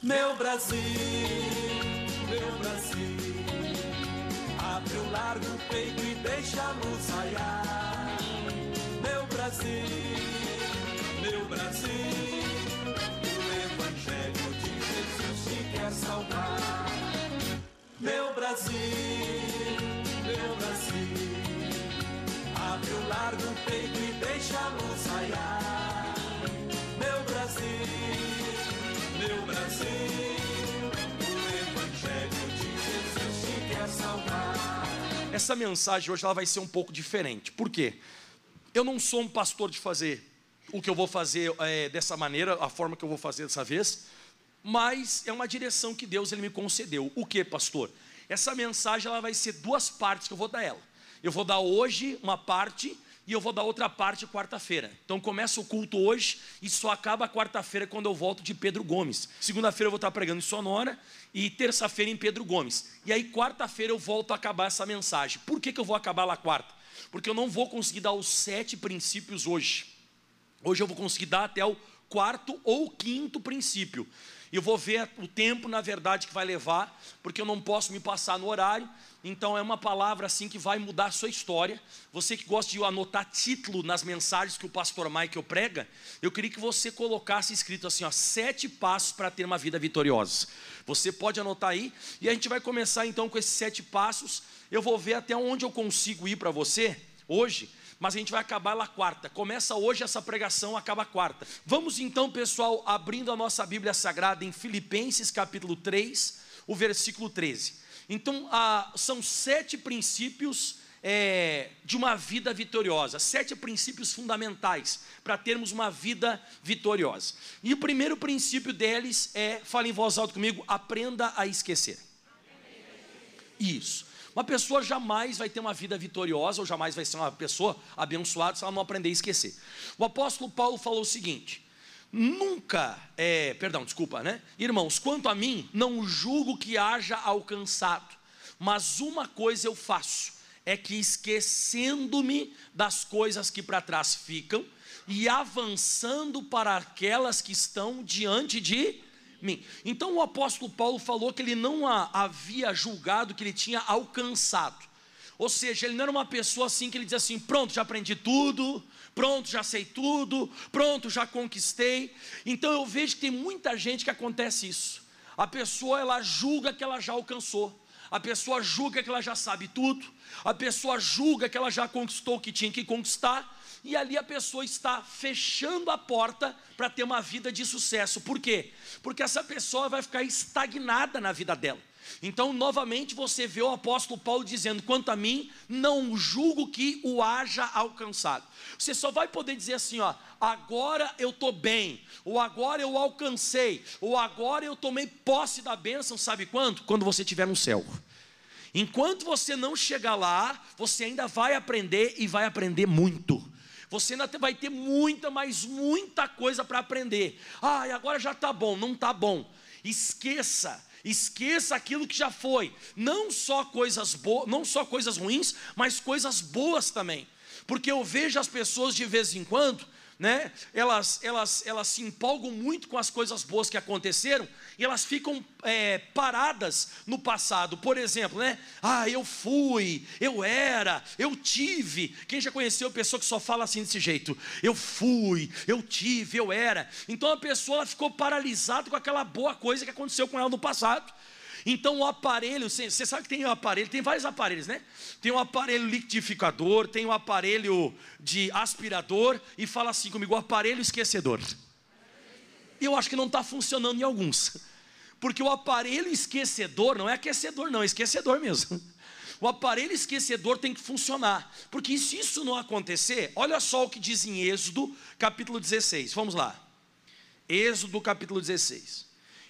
Meu Brasil, meu Brasil, abre o largo peito e deixa a luz raiar. Meu Brasil, meu Brasil, o Evangelho de Jesus te quer salvar. Meu Brasil, meu Brasil, abre o largo peito e deixa a luz raiar. Essa mensagem hoje ela vai ser um pouco diferente. Por quê? Eu não sou um pastor de fazer o que eu vou fazer é, dessa maneira, a forma que eu vou fazer dessa vez, mas é uma direção que Deus ele me concedeu. O que, pastor? Essa mensagem ela vai ser duas partes que eu vou dar ela. Eu vou dar hoje uma parte e eu vou dar outra parte quarta-feira. Então começa o culto hoje e só acaba quarta-feira quando eu volto de Pedro Gomes. Segunda-feira eu vou estar pregando em Sonora e terça-feira em Pedro Gomes. E aí quarta-feira eu volto a acabar essa mensagem. Por que, que eu vou acabar lá quarta? Porque eu não vou conseguir dar os sete princípios hoje. Hoje eu vou conseguir dar até o quarto ou quinto princípio. E eu vou ver o tempo, na verdade, que vai levar, porque eu não posso me passar no horário. Então é uma palavra assim que vai mudar a sua história. Você que gosta de anotar título nas mensagens que o pastor Michael prega, eu queria que você colocasse escrito assim, ó, sete passos para ter uma vida vitoriosa. Você pode anotar aí e a gente vai começar então com esses sete passos. Eu vou ver até onde eu consigo ir para você hoje, mas a gente vai acabar lá quarta. Começa hoje essa pregação, acaba quarta. Vamos então, pessoal, abrindo a nossa Bíblia Sagrada em Filipenses capítulo 3, o versículo 13. Então, ah, são sete princípios é, de uma vida vitoriosa, sete princípios fundamentais para termos uma vida vitoriosa. E o primeiro princípio deles é, fala em voz alta comigo, aprenda a esquecer. Isso. Uma pessoa jamais vai ter uma vida vitoriosa ou jamais vai ser uma pessoa abençoada se ela não aprender a esquecer. O apóstolo Paulo falou o seguinte: Nunca, é, perdão, desculpa, né? Irmãos, quanto a mim, não julgo que haja alcançado, mas uma coisa eu faço, é que esquecendo-me das coisas que para trás ficam e avançando para aquelas que estão diante de mim. Então o apóstolo Paulo falou que ele não havia julgado que ele tinha alcançado. Ou seja, ele não era uma pessoa assim que ele dizia assim: pronto, já aprendi tudo, pronto, já sei tudo, pronto, já conquistei. Então eu vejo que tem muita gente que acontece isso. A pessoa ela julga que ela já alcançou, a pessoa julga que ela já sabe tudo, a pessoa julga que ela já conquistou o que tinha que conquistar, e ali a pessoa está fechando a porta para ter uma vida de sucesso. Por quê? Porque essa pessoa vai ficar estagnada na vida dela. Então, novamente, você vê o apóstolo Paulo dizendo: quanto a mim, não julgo que o haja alcançado. Você só vai poder dizer assim: ó, agora eu estou bem, ou agora eu alcancei, ou agora eu tomei posse da bênção, sabe quando? Quando você estiver no céu. Enquanto você não chegar lá, você ainda vai aprender e vai aprender muito. Você ainda vai ter muita, mas muita coisa para aprender. Ah, e agora já está bom, não está bom. Esqueça Esqueça aquilo que já foi, não só coisas boas, não só coisas ruins, mas coisas boas também. Porque eu vejo as pessoas de vez em quando né? Elas, elas, elas se empolgam muito com as coisas boas que aconteceram e elas ficam é, paradas no passado. Por exemplo, né? Ah, eu fui, eu era, eu tive. Quem já conheceu pessoa que só fala assim desse jeito? Eu fui, eu tive, eu era. Então a pessoa ficou paralisada com aquela boa coisa que aconteceu com ela no passado. Então o aparelho, você sabe que tem um aparelho, tem vários aparelhos, né? Tem um aparelho liquidificador, tem um aparelho de aspirador, e fala assim comigo, aparelho esquecedor. E eu acho que não está funcionando em alguns. Porque o aparelho esquecedor não é aquecedor, não, é esquecedor mesmo. O aparelho esquecedor tem que funcionar. Porque se isso não acontecer, olha só o que diz em Êxodo, capítulo 16. Vamos lá. Êxodo, capítulo 16.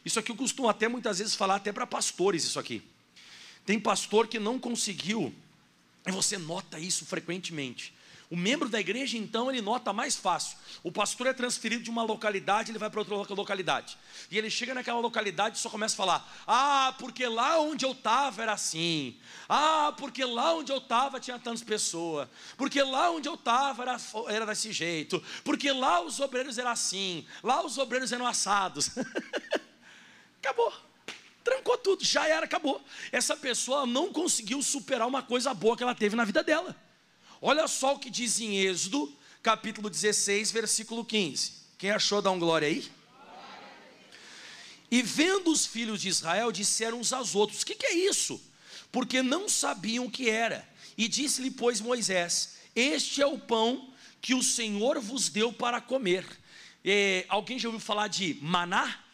Isso aqui eu costumo até muitas vezes falar até para pastores isso aqui. Tem pastor que não conseguiu, e você nota isso frequentemente. O membro da igreja, então, ele nota mais fácil. O pastor é transferido de uma localidade, ele vai para outra localidade. E ele chega naquela localidade e só começa a falar: Ah, porque lá onde eu estava era assim. Ah, porque lá onde eu estava tinha tantas pessoas. Porque lá onde eu estava era, era desse jeito. Porque lá os obreiros eram assim. Lá os obreiros eram assados. acabou. Trancou tudo, já era, acabou. Essa pessoa não conseguiu superar uma coisa boa que ela teve na vida dela. Olha só o que diz em Êxodo, capítulo 16, versículo 15. Quem achou, dá um glória aí. E vendo os filhos de Israel, disseram uns aos outros: O que, que é isso? Porque não sabiam o que era. E disse-lhe, pois, Moisés: Este é o pão que o Senhor vos deu para comer. E, alguém já ouviu falar de maná?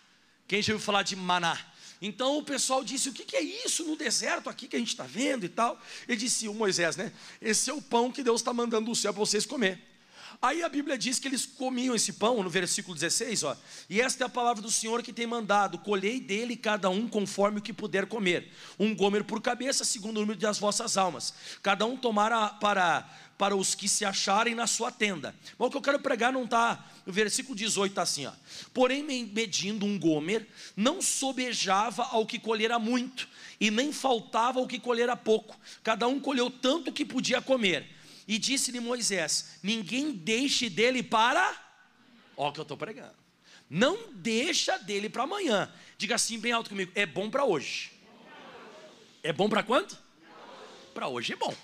Quem já ouviu falar de maná? Então o pessoal disse: O que, que é isso no deserto aqui que a gente está vendo e tal? Ele disse: O Moisés, né? Esse é o pão que Deus está mandando do céu para vocês comer. Aí a Bíblia diz que eles comiam esse pão, no versículo 16, ó. E esta é a palavra do Senhor que tem mandado: colhei dele cada um conforme o que puder comer, um gomer por cabeça, segundo o número das vossas almas. Cada um tomara para para os que se acharem na sua tenda. Mas o que eu quero pregar não está. No versículo 18 está assim: ó. Porém, medindo um gomer, não sobejava ao que colhera muito, e nem faltava ao que colhera pouco. Cada um colheu tanto que podia comer. E disse-lhe Moisés: Ninguém deixe dele para. Ó, que eu estou pregando. Não deixa dele para amanhã. Diga assim bem alto comigo: é bom para hoje. É bom para quanto? Para hoje é bom.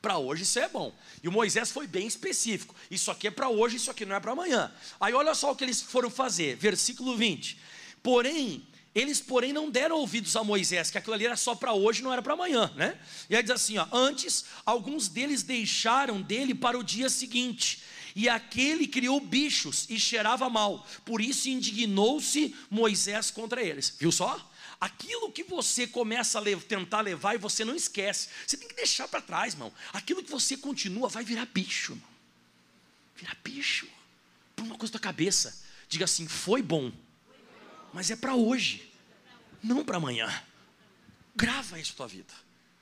Para hoje isso é bom. E o Moisés foi bem específico. Isso aqui é para hoje, isso aqui não é para amanhã. Aí olha só o que eles foram fazer. Versículo 20. Porém, eles, porém, não deram ouvidos a Moisés, que aquilo ali era só para hoje, não era para amanhã, né? E aí diz assim: ó, antes, alguns deles deixaram dele para o dia seguinte, e aquele criou bichos e cheirava mal, por isso indignou-se Moisés contra eles. Viu só? Aquilo que você começa a tentar levar e você não esquece, você tem que deixar para trás, irmão. Aquilo que você continua vai virar bicho, irmão. Virar bicho. Põe uma coisa na tua cabeça. Diga assim: foi bom, mas é para hoje, não para amanhã. Grava isso na tua vida.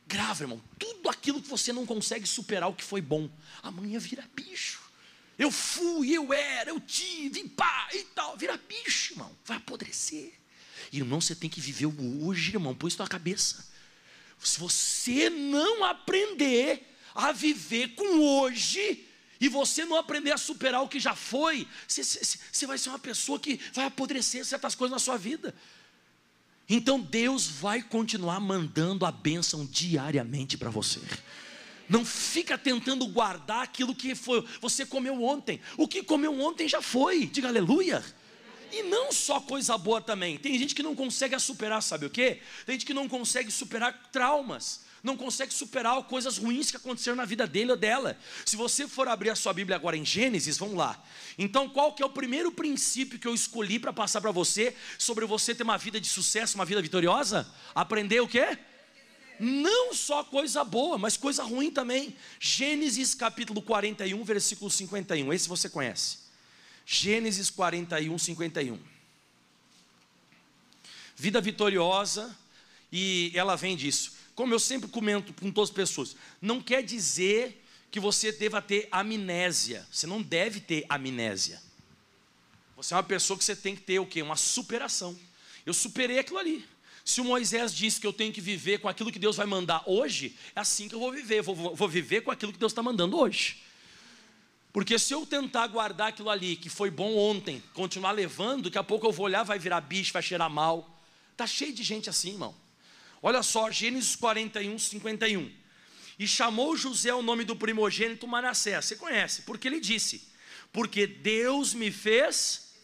Grava, irmão. Tudo aquilo que você não consegue superar o que foi bom, amanhã vira bicho. Eu fui, eu era, eu tive, pá, e tal. Vira bicho, irmão. Vai apodrecer. Irmão, você tem que viver o hoje, irmão. Põe isso na cabeça. Se você não aprender a viver com hoje, e você não aprender a superar o que já foi, você, vai ser uma pessoa que vai apodrecer certas coisas na sua vida. Então Deus vai continuar mandando a bênção diariamente para você. Não fica tentando guardar aquilo que foi, você comeu ontem. O que comeu ontem já foi. Diga aleluia. E não só coisa boa também. Tem gente que não consegue superar, sabe o quê? Tem gente que não consegue superar traumas. Não consegue superar coisas ruins que aconteceram na vida dele ou dela. Se você for abrir a sua Bíblia agora em Gênesis, vamos lá. Então, qual que é o primeiro princípio que eu escolhi para passar para você sobre você ter uma vida de sucesso, uma vida vitoriosa? Aprender o quê? Não só coisa boa, mas coisa ruim também. Gênesis capítulo 41, versículo 51. Esse você conhece. Gênesis 41, 51. Vida vitoriosa, e ela vem disso. Como eu sempre comento com todas as pessoas, não quer dizer que você deva ter amnésia. Você não deve ter amnésia. Você é uma pessoa que você tem que ter o quê? Uma superação. Eu superei aquilo ali. Se o Moisés disse que eu tenho que viver com aquilo que Deus vai mandar hoje, é assim que eu vou viver. Vou, vou viver com aquilo que Deus está mandando hoje. Porque se eu tentar guardar aquilo ali que foi bom ontem, continuar levando, daqui a pouco eu vou olhar, vai virar bicho, vai cheirar mal. Tá cheio de gente assim, irmão. Olha só, Gênesis 41, 51. E chamou José o nome do primogênito Manassés. Você conhece? Porque ele disse: Porque Deus me fez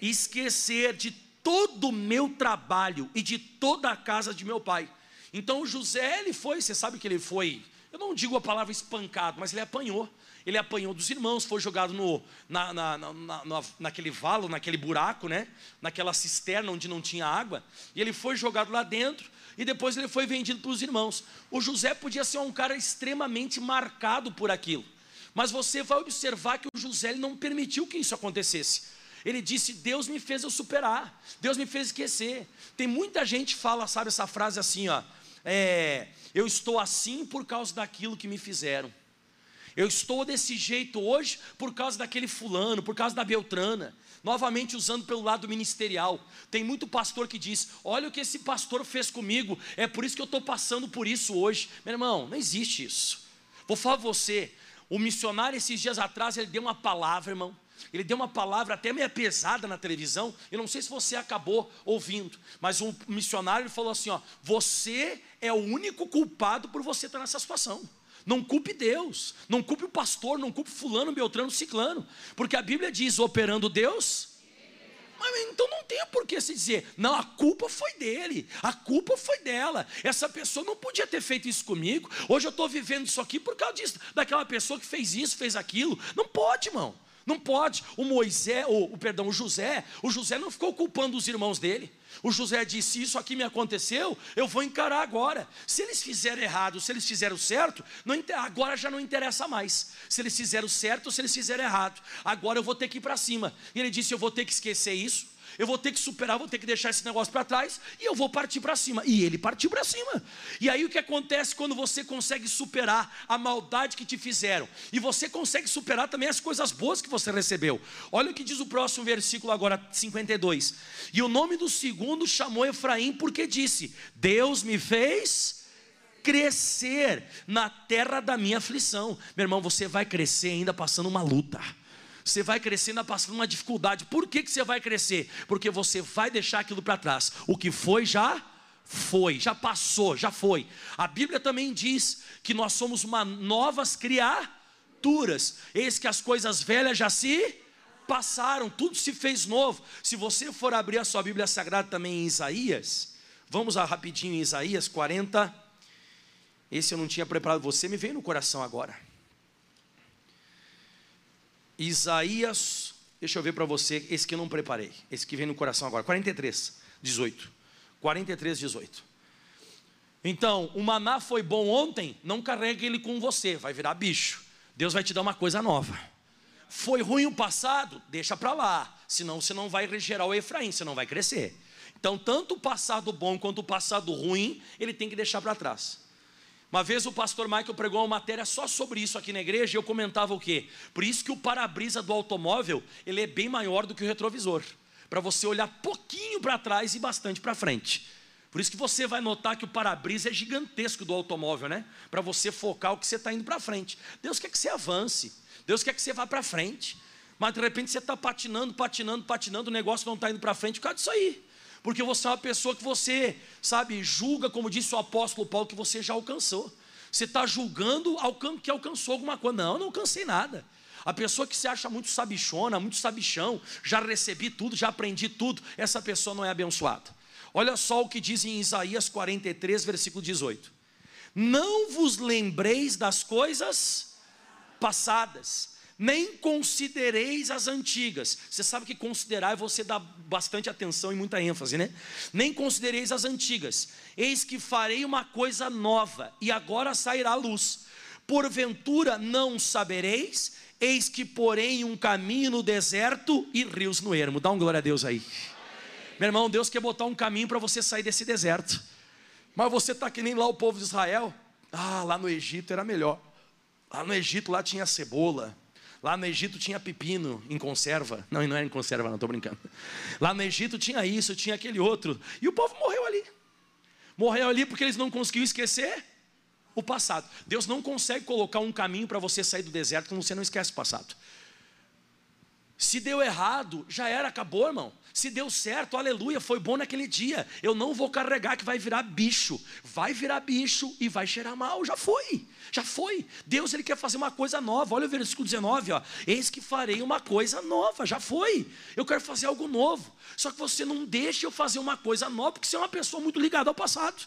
esquecer de todo o meu trabalho e de toda a casa de meu pai. Então José, ele foi, você sabe que ele foi, eu não digo a palavra espancado, mas ele apanhou ele apanhou dos irmãos, foi jogado no, na, na, na, na, naquele valo, naquele buraco, né? naquela cisterna onde não tinha água, e ele foi jogado lá dentro, e depois ele foi vendido para os irmãos. O José podia ser um cara extremamente marcado por aquilo, mas você vai observar que o José não permitiu que isso acontecesse. Ele disse: Deus me fez eu superar, Deus me fez esquecer. Tem muita gente que fala, sabe, essa frase assim, ó. É, eu estou assim por causa daquilo que me fizeram. Eu estou desse jeito hoje por causa daquele fulano, por causa da Beltrana. Novamente usando pelo lado ministerial. Tem muito pastor que diz: Olha o que esse pastor fez comigo, é por isso que eu estou passando por isso hoje. Meu irmão, não existe isso. Vou falar você: O missionário, esses dias atrás, ele deu uma palavra, irmão. Ele deu uma palavra até meio pesada na televisão. Eu não sei se você acabou ouvindo, mas um missionário falou assim: ó, você é o único culpado por você estar nessa situação. Não culpe Deus, não culpe o pastor, não culpe fulano, beltrano, ciclano, porque a Bíblia diz: operando Deus, mas então não tem por que se dizer, não, a culpa foi dele, a culpa foi dela. Essa pessoa não podia ter feito isso comigo. Hoje eu estou vivendo isso aqui por causa disso, daquela pessoa que fez isso, fez aquilo. Não pode, irmão. Não pode. O Moisés, o, o perdão, o José, o José não ficou culpando os irmãos dele. O José disse: Isso aqui me aconteceu, eu vou encarar agora. Se eles fizeram errado, se eles fizeram certo, não, agora já não interessa mais. Se eles fizeram certo se eles fizeram errado, agora eu vou ter que ir para cima. E ele disse: Eu vou ter que esquecer isso, eu vou ter que superar, vou ter que deixar esse negócio para trás e eu vou partir para cima. E ele partiu para cima. E aí o que acontece quando você consegue superar a maldade que te fizeram e você consegue superar também as coisas boas que você recebeu? Olha o que diz o próximo versículo agora 52. E o nome do segundo chamou Efraim porque disse: Deus me fez crescer na terra da minha aflição. Meu irmão, você vai crescer ainda passando uma luta. Você vai crescendo passando uma dificuldade. Por que, que você vai crescer? Porque você vai deixar aquilo para trás. O que foi já foi, já passou, já foi. A Bíblia também diz que nós somos uma novas criaturas. Eis que as coisas velhas já se passaram, tudo se fez novo. Se você for abrir a sua Bíblia Sagrada também em Isaías, vamos lá rapidinho em Isaías 40. Esse eu não tinha preparado, você me veio no coração agora. Isaías, deixa eu ver para você, esse que eu não preparei, esse que vem no coração agora, 43, 18. 43, 18. Então, o maná foi bom ontem, não carregue ele com você, vai virar bicho. Deus vai te dar uma coisa nova. Foi ruim o passado, deixa para lá, senão você não vai gerar o Efraim, você não vai crescer. Então, tanto o passado bom quanto o passado ruim, ele tem que deixar para trás. Uma vez o pastor Michael pregou uma matéria só sobre isso aqui na igreja e eu comentava o quê? Por isso que o para-brisa do automóvel, ele é bem maior do que o retrovisor. Para você olhar pouquinho para trás e bastante para frente. Por isso que você vai notar que o para-brisa é gigantesco do automóvel, né? Para você focar o que você está indo para frente. Deus quer que você avance. Deus quer que você vá para frente. Mas de repente você está patinando, patinando, patinando, o negócio não está indo para frente por causa disso aí porque você é uma pessoa que você, sabe, julga, como disse o apóstolo Paulo, que você já alcançou. Você está julgando que alcançou alguma coisa. Não, não alcancei nada. A pessoa que se acha muito sabichona, muito sabichão, já recebi tudo, já aprendi tudo, essa pessoa não é abençoada. Olha só o que diz em Isaías 43, versículo 18: Não vos lembreis das coisas passadas, nem considereis as antigas. Você sabe que considerar é você dar bastante atenção e muita ênfase, né? Nem considereis as antigas. Eis que farei uma coisa nova, e agora sairá a luz. Porventura não sabereis, eis que porém um caminho no deserto e rios no ermo. Dá um glória a Deus aí. Meu irmão, Deus quer botar um caminho para você sair desse deserto. Mas você está que nem lá o povo de Israel. Ah, lá no Egito era melhor. Lá no Egito lá tinha cebola, Lá no Egito tinha pepino em conserva. Não, não era em conserva, não, estou brincando. Lá no Egito tinha isso, tinha aquele outro. E o povo morreu ali. Morreu ali porque eles não conseguiram esquecer o passado. Deus não consegue colocar um caminho para você sair do deserto quando você não esquece o passado. Se deu errado, já era, acabou, irmão. Se deu certo, aleluia, foi bom naquele dia. Eu não vou carregar que vai virar bicho. Vai virar bicho e vai cheirar mal. Já foi. Já foi. Deus ele quer fazer uma coisa nova. Olha o versículo 19, ó. Eis que farei uma coisa nova. Já foi. Eu quero fazer algo novo. Só que você não deixa eu fazer uma coisa nova, porque você é uma pessoa muito ligada ao passado.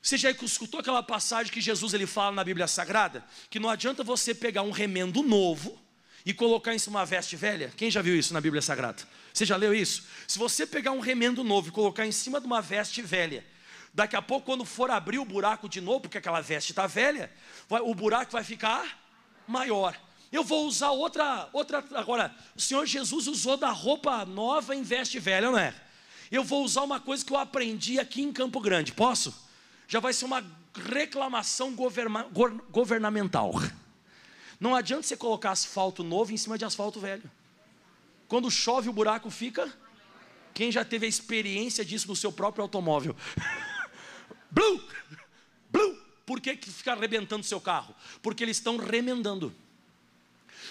Você já escutou aquela passagem que Jesus ele fala na Bíblia Sagrada? Que não adianta você pegar um remendo novo e colocar em cima uma veste velha. Quem já viu isso na Bíblia Sagrada? Você já leu isso? Se você pegar um remendo novo e colocar em cima de uma veste velha, daqui a pouco, quando for abrir o buraco de novo, porque aquela veste está velha, vai, o buraco vai ficar maior. Eu vou usar outra, outra. Agora, o Senhor Jesus usou da roupa nova em veste velha, não é? Eu vou usar uma coisa que eu aprendi aqui em Campo Grande, posso? Já vai ser uma reclamação governa, governamental. Não adianta você colocar asfalto novo em cima de asfalto velho. Quando chove, o buraco fica. Quem já teve a experiência disso no seu próprio automóvel? Blue! Blue! por que, que fica arrebentando seu carro? Porque eles estão remendando.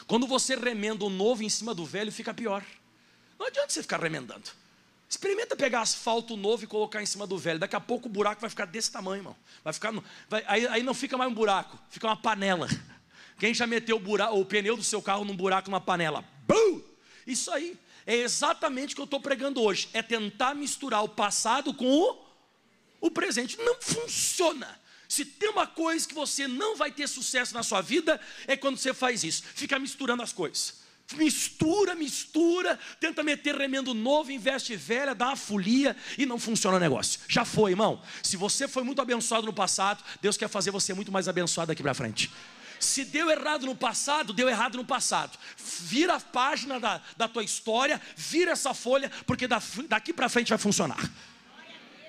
Quando você remenda o novo em cima do velho, fica pior. Não adianta você ficar remendando. Experimenta pegar asfalto novo e colocar em cima do velho. Daqui a pouco o buraco vai ficar desse tamanho, irmão. Vai ficar, vai, aí, aí, não fica mais um buraco, fica uma panela. Quem já meteu o, buraco, o pneu do seu carro num buraco, numa panela? Bum! Isso aí. É exatamente o que eu estou pregando hoje. É tentar misturar o passado com o, o presente. Não funciona. Se tem uma coisa que você não vai ter sucesso na sua vida, é quando você faz isso. Fica misturando as coisas. Mistura, mistura, tenta meter remendo novo, investe velha, dá uma folia e não funciona o negócio. Já foi, irmão. Se você foi muito abençoado no passado, Deus quer fazer você muito mais abençoado daqui para frente. Se deu errado no passado, deu errado no passado. Vira a página da, da tua história, vira essa folha, porque daqui para frente vai funcionar.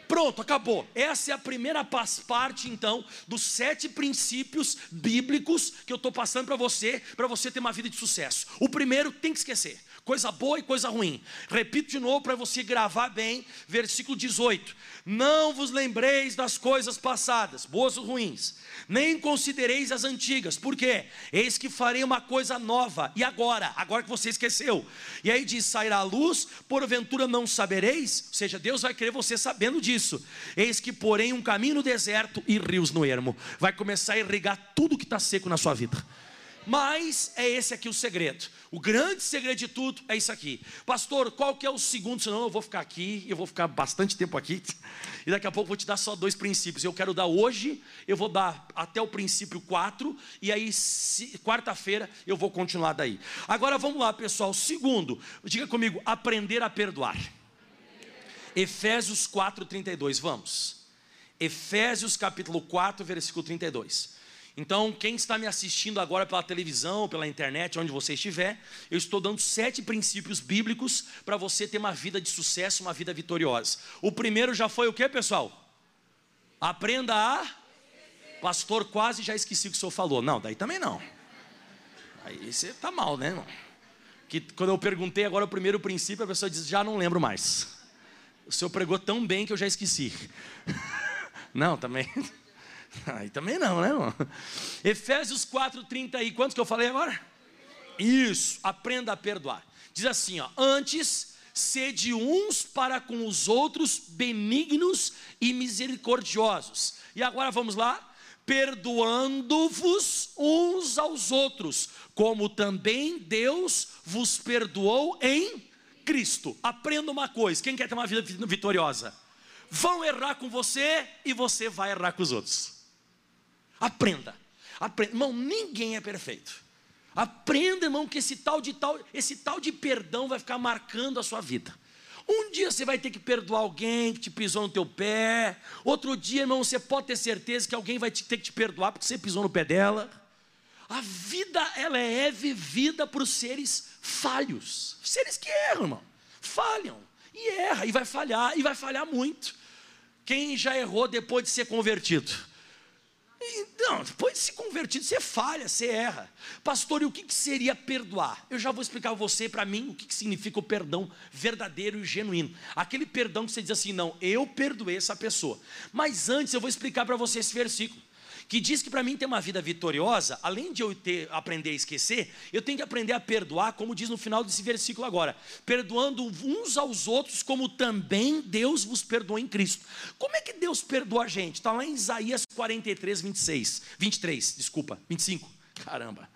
Pronto, acabou. Essa é a primeira parte, então, dos sete princípios bíblicos que eu estou passando para você, para você ter uma vida de sucesso. O primeiro tem que esquecer coisa boa e coisa ruim. Repito de novo para você gravar bem, versículo 18: Não vos lembreis das coisas passadas, boas ou ruins, nem considereis as antigas, por quê? Eis que farei uma coisa nova, e agora? Agora que você esqueceu. E aí diz: sairá a luz, porventura não sabereis, ou seja, Deus vai querer você sabendo disso. Eis que porém um caminho no deserto e rios no ermo, vai começar a irrigar tudo que está seco na sua vida. Mas é esse aqui o segredo. O grande segredo de tudo é isso aqui. Pastor, qual que é o segundo? Senão eu vou ficar aqui, eu vou ficar bastante tempo aqui. E daqui a pouco vou te dar só dois princípios. Eu quero dar hoje, eu vou dar até o princípio 4, e aí quarta-feira eu vou continuar daí. Agora vamos lá, pessoal. Segundo, diga comigo, aprender a perdoar. Efésios 4:32, vamos. Efésios capítulo 4, versículo 32. Então, quem está me assistindo agora pela televisão, pela internet, onde você estiver, eu estou dando sete princípios bíblicos para você ter uma vida de sucesso, uma vida vitoriosa. O primeiro já foi o que, pessoal? Aprenda a. Pastor, quase já esqueci o que o senhor falou. Não, daí também não. Aí você está mal, né, irmão? Que quando eu perguntei agora o primeiro princípio, a pessoa diz: já não lembro mais. O senhor pregou tão bem que eu já esqueci. Não, também. Aí também não, né, irmão? Efésios 4:30 aí, quantos que eu falei agora? Isso, aprenda a perdoar. Diz assim, ó, antes sede uns para com os outros benignos e misericordiosos. E agora vamos lá, perdoando-vos uns aos outros, como também Deus vos perdoou em Cristo. Aprenda uma coisa, quem quer ter uma vida vitoriosa? Vão errar com você e você vai errar com os outros. Aprenda. Aprenda. Irmão, ninguém é perfeito. Aprenda, irmão, que esse tal de tal, esse tal de perdão vai ficar marcando a sua vida. Um dia você vai ter que perdoar alguém que te pisou no teu pé. Outro dia, irmão, você pode ter certeza que alguém vai ter que te perdoar porque você pisou no pé dela. A vida, ela é vivida por seres falhos. Seres que erram, irmão. Falham. E erra, e vai falhar, e vai falhar muito. Quem já errou depois de ser convertido? Não, depois de se convertido, você falha, você erra. Pastor, e o que seria perdoar? Eu já vou explicar a você, para mim, o que significa o perdão verdadeiro e genuíno. Aquele perdão que você diz assim, não, eu perdoei essa pessoa. Mas antes eu vou explicar para você esse versículo que diz que para mim ter uma vida vitoriosa, além de eu ter, aprender a esquecer, eu tenho que aprender a perdoar, como diz no final desse versículo agora, perdoando uns aos outros, como também Deus vos perdoou em Cristo. Como é que Deus perdoa a gente? Está lá em Isaías 43, 26, 23, desculpa, 25, caramba.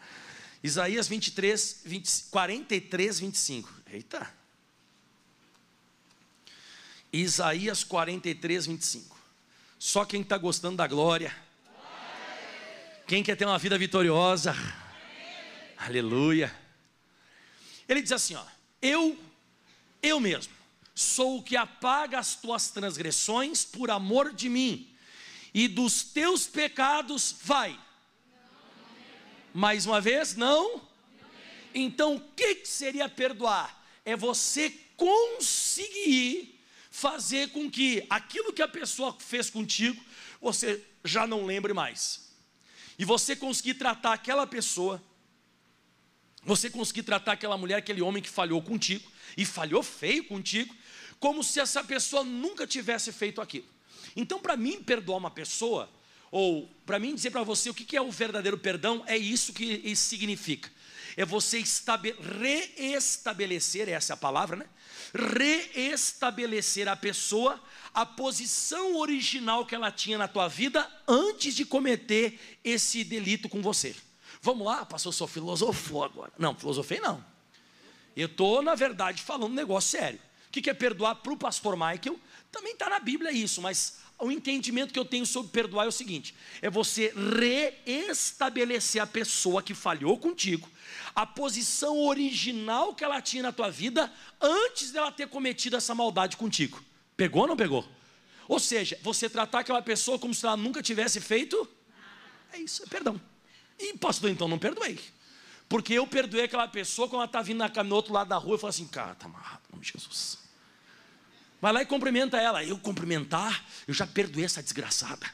Isaías 23, 20, 43, 25. Eita. Isaías 43, 25. Só quem está gostando da glória quem quer ter uma vida vitoriosa? Aleluia. Ele diz assim: ó, eu, eu mesmo, sou o que apaga as tuas transgressões por amor de mim, e dos teus pecados vai. Mais uma vez, não? Então, o que seria perdoar? É você conseguir fazer com que aquilo que a pessoa fez contigo, você já não lembre mais e você conseguir tratar aquela pessoa, você conseguir tratar aquela mulher, aquele homem que falhou contigo, e falhou feio contigo, como se essa pessoa nunca tivesse feito aquilo. Então, para mim perdoar uma pessoa, ou para mim dizer para você o que é o verdadeiro perdão, é isso que isso significa. É você reestabelecer, essa é a palavra, né? Reestabelecer a pessoa a posição original que ela tinha na tua vida antes de cometer esse delito com você. Vamos lá, pastor, sou filosofou agora. Não, filosofei não. Eu estou, na verdade, falando um negócio sério. O que é perdoar para o pastor Michael? Também está na Bíblia isso, mas o entendimento que eu tenho sobre perdoar é o seguinte: é você reestabelecer a pessoa que falhou contigo, a posição original que ela tinha na tua vida antes dela ter cometido essa maldade contigo. Pegou ou não pegou? Ou seja, você tratar aquela pessoa como se ela nunca tivesse feito. É isso, é perdão. E pastor, então não perdoei. Porque eu perdoei aquela pessoa quando ela está vindo no outro lado da rua e falo assim, cara, está amarrado, nome de Jesus. Vai lá e cumprimenta ela. Eu cumprimentar, eu já perdoei essa desgraçada.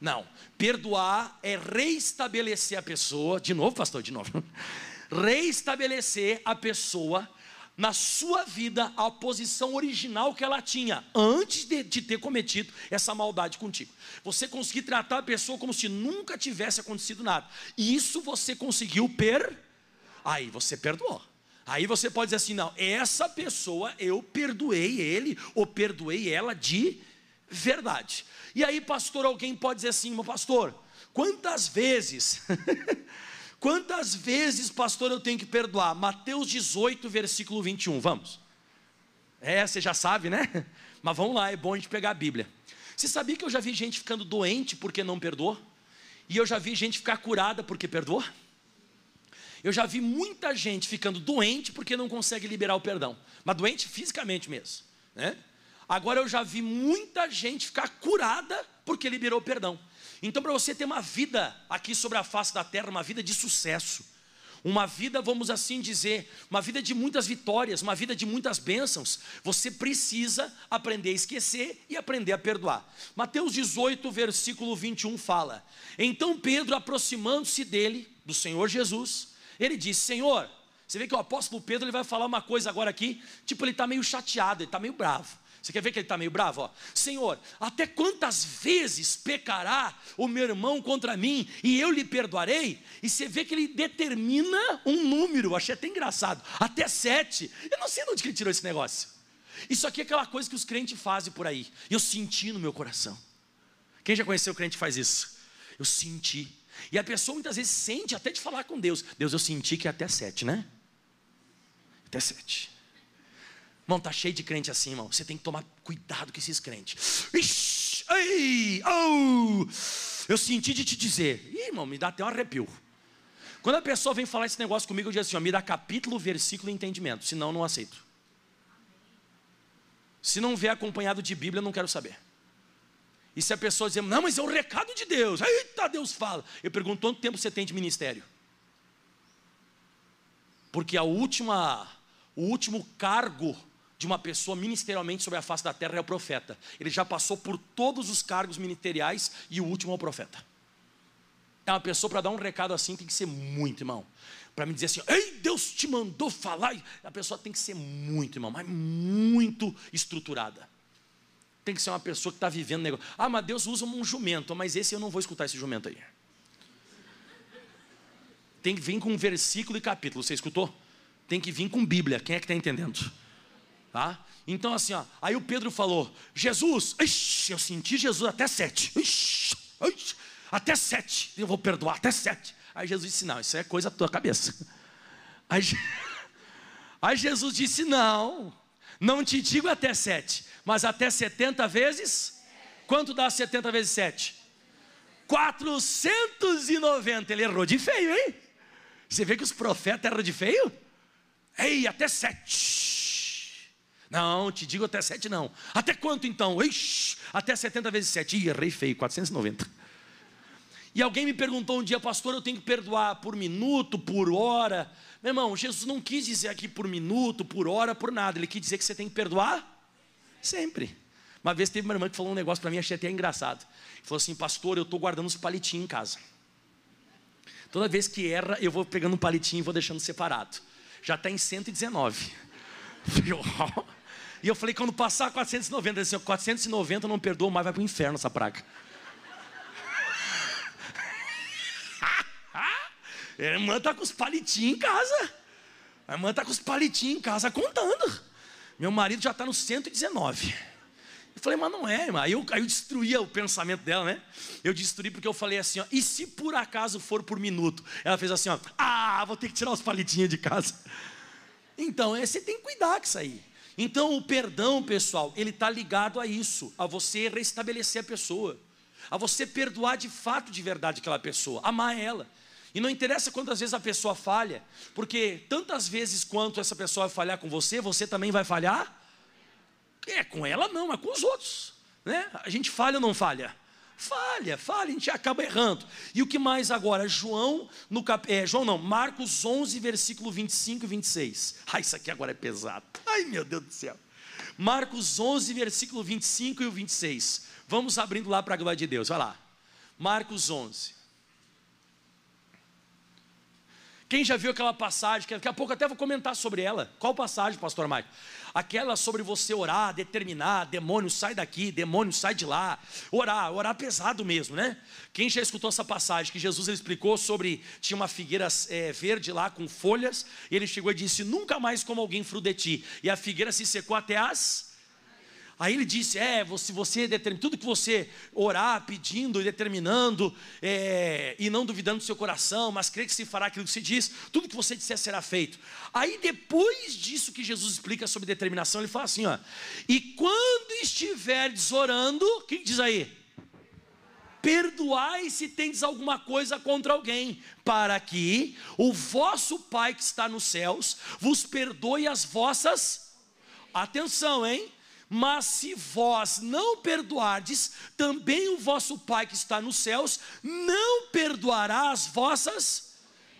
Não, perdoar é reestabelecer a pessoa, de novo, pastor, de novo. Reestabelecer a pessoa na sua vida a posição original que ela tinha antes de, de, ter cometido essa maldade contigo. Você conseguir tratar a pessoa como se nunca tivesse acontecido nada. E isso você conseguiu per. Aí você perdoou. Aí você pode dizer assim: não, essa pessoa eu perdoei ele ou perdoei ela de verdade. E aí, pastor, alguém pode dizer assim, meu pastor, quantas vezes Quantas vezes, pastor, eu tenho que perdoar? Mateus 18, versículo 21. Vamos. É, você já sabe, né? Mas vamos lá, é bom a gente pegar a Bíblia. Você sabia que eu já vi gente ficando doente porque não perdoou? E eu já vi gente ficar curada porque perdoou? Eu já vi muita gente ficando doente porque não consegue liberar o perdão, mas doente fisicamente mesmo, né? Agora eu já vi muita gente ficar curada porque liberou o perdão. Então, para você ter uma vida aqui sobre a face da terra, uma vida de sucesso, uma vida, vamos assim dizer, uma vida de muitas vitórias, uma vida de muitas bênçãos, você precisa aprender a esquecer e aprender a perdoar. Mateus 18, versículo 21 fala: Então Pedro, aproximando-se dele, do Senhor Jesus, ele disse: Senhor, você vê que o apóstolo Pedro ele vai falar uma coisa agora aqui, tipo, ele está meio chateado, ele está meio bravo. Você quer ver que ele está meio bravo? Ó? Senhor, até quantas vezes pecará o meu irmão contra mim e eu lhe perdoarei? E você vê que ele determina um número, achei até engraçado, até sete. Eu não sei de onde ele tirou esse negócio. Isso aqui é aquela coisa que os crentes fazem por aí. Eu senti no meu coração. Quem já conheceu o crente faz isso? Eu senti. E a pessoa muitas vezes sente até de falar com Deus. Deus, eu senti que é até sete, né? Até sete. Irmão, tá cheio de crente assim, irmão. Você tem que tomar cuidado com esses crentes. Ixi, ai, oh, eu senti de te dizer. Ih, irmão, me dá até um arrepio. Quando a pessoa vem falar esse negócio comigo, eu digo assim: ó, me dá capítulo, versículo e entendimento. Senão, eu não aceito. Se não vier acompanhado de Bíblia, eu não quero saber. E se a pessoa dizer, não, mas é o recado de Deus. Eita, Deus fala. Eu pergunto, quanto tempo você tem de ministério? Porque a última, o último cargo de uma pessoa ministerialmente sobre a face da terra é o profeta. Ele já passou por todos os cargos ministeriais e o último é o profeta. É uma pessoa para dar um recado assim tem que ser muito, irmão. Para me dizer assim, ei, Deus te mandou falar. A pessoa tem que ser muito, irmão, mas muito estruturada. Tem que ser uma pessoa que está vivendo negócio. Ah, mas Deus usa um jumento, mas esse eu não vou escutar esse jumento aí. Tem que vir com um versículo e capítulo. Você escutou? Tem que vir com Bíblia. Quem é que está entendendo? Tá? Então, assim, ó, aí o Pedro falou: Jesus, ixi, eu senti Jesus até sete, ixi, ixi, até sete, eu vou perdoar até sete. Aí Jesus disse: Não, isso é coisa da tua cabeça. Aí, aí Jesus disse: Não, não te digo até sete, mas até setenta vezes. Quanto dá setenta vezes sete? 490. Ele errou de feio, hein? Você vê que os profetas erram de feio? Ei, até sete. Não, te digo até sete não. Até quanto então? Ixi, até 70 vezes sete. Ih, errei feio, 490. E alguém me perguntou um dia, pastor, eu tenho que perdoar por minuto, por hora. Meu irmão, Jesus não quis dizer aqui por minuto, por hora, por nada. Ele quis dizer que você tem que perdoar sempre. Uma vez teve uma irmã que falou um negócio para mim, achei até engraçado. Falou assim, pastor, eu estou guardando os palitinhos em casa. Toda vez que erra, eu vou pegando um palitinho e vou deixando separado. Já está em 119. E eu falei, quando passar 490, ele disse, 490 não perdoa mais, vai para o inferno essa praga. A irmã está com os palitinhos em casa. A irmã está com os palitinhos em casa contando. Meu marido já está no 119. Eu falei, mas não é, irmã. Aí eu, aí eu destruía o pensamento dela, né? Eu destruí porque eu falei assim, ó, e se por acaso for por minuto? Ela fez assim, ó, ah, vou ter que tirar os palitinhos de casa. Então, é, você tem que cuidar com isso aí. Então, o perdão, pessoal, ele está ligado a isso, a você restabelecer a pessoa, a você perdoar de fato, de verdade aquela pessoa, amar ela. E não interessa quantas vezes a pessoa falha, porque tantas vezes quanto essa pessoa falhar com você, você também vai falhar. É, com ela não, mas com os outros. Né? A gente falha ou não falha? Falha, falha, a gente acaba errando. E o que mais agora? João, no cap... É, João não, Marcos 11, versículo 25 e 26. Ai, isso aqui agora é pesado. Ai, meu Deus do céu. Marcos 11, versículo 25 e 26. Vamos abrindo lá para a glória de Deus, vai lá. Marcos 11. Quem já viu aquela passagem, que daqui a pouco até vou comentar sobre ela. Qual passagem, pastor Mike? Aquela sobre você orar, determinar, demônio sai daqui, demônio sai de lá. Orar, orar pesado mesmo, né? Quem já escutou essa passagem que Jesus explicou sobre, tinha uma figueira é, verde lá com folhas, e ele chegou e disse, nunca mais como alguém fruto de ti. E a figueira se secou até as Aí ele disse: É, se você determina, tudo que você orar, pedindo e determinando, é, e não duvidando do seu coração, mas crê que se fará aquilo que se diz, tudo que você disser será feito. Aí depois disso que Jesus explica sobre determinação, ele fala assim: ó, e quando estiveres orando, o que diz aí? Perdoai se tendes alguma coisa contra alguém, para que o vosso Pai que está nos céus vos perdoe as vossas. Atenção, hein? Mas se vós não perdoardes, também o vosso Pai que está nos céus não perdoará as vossas.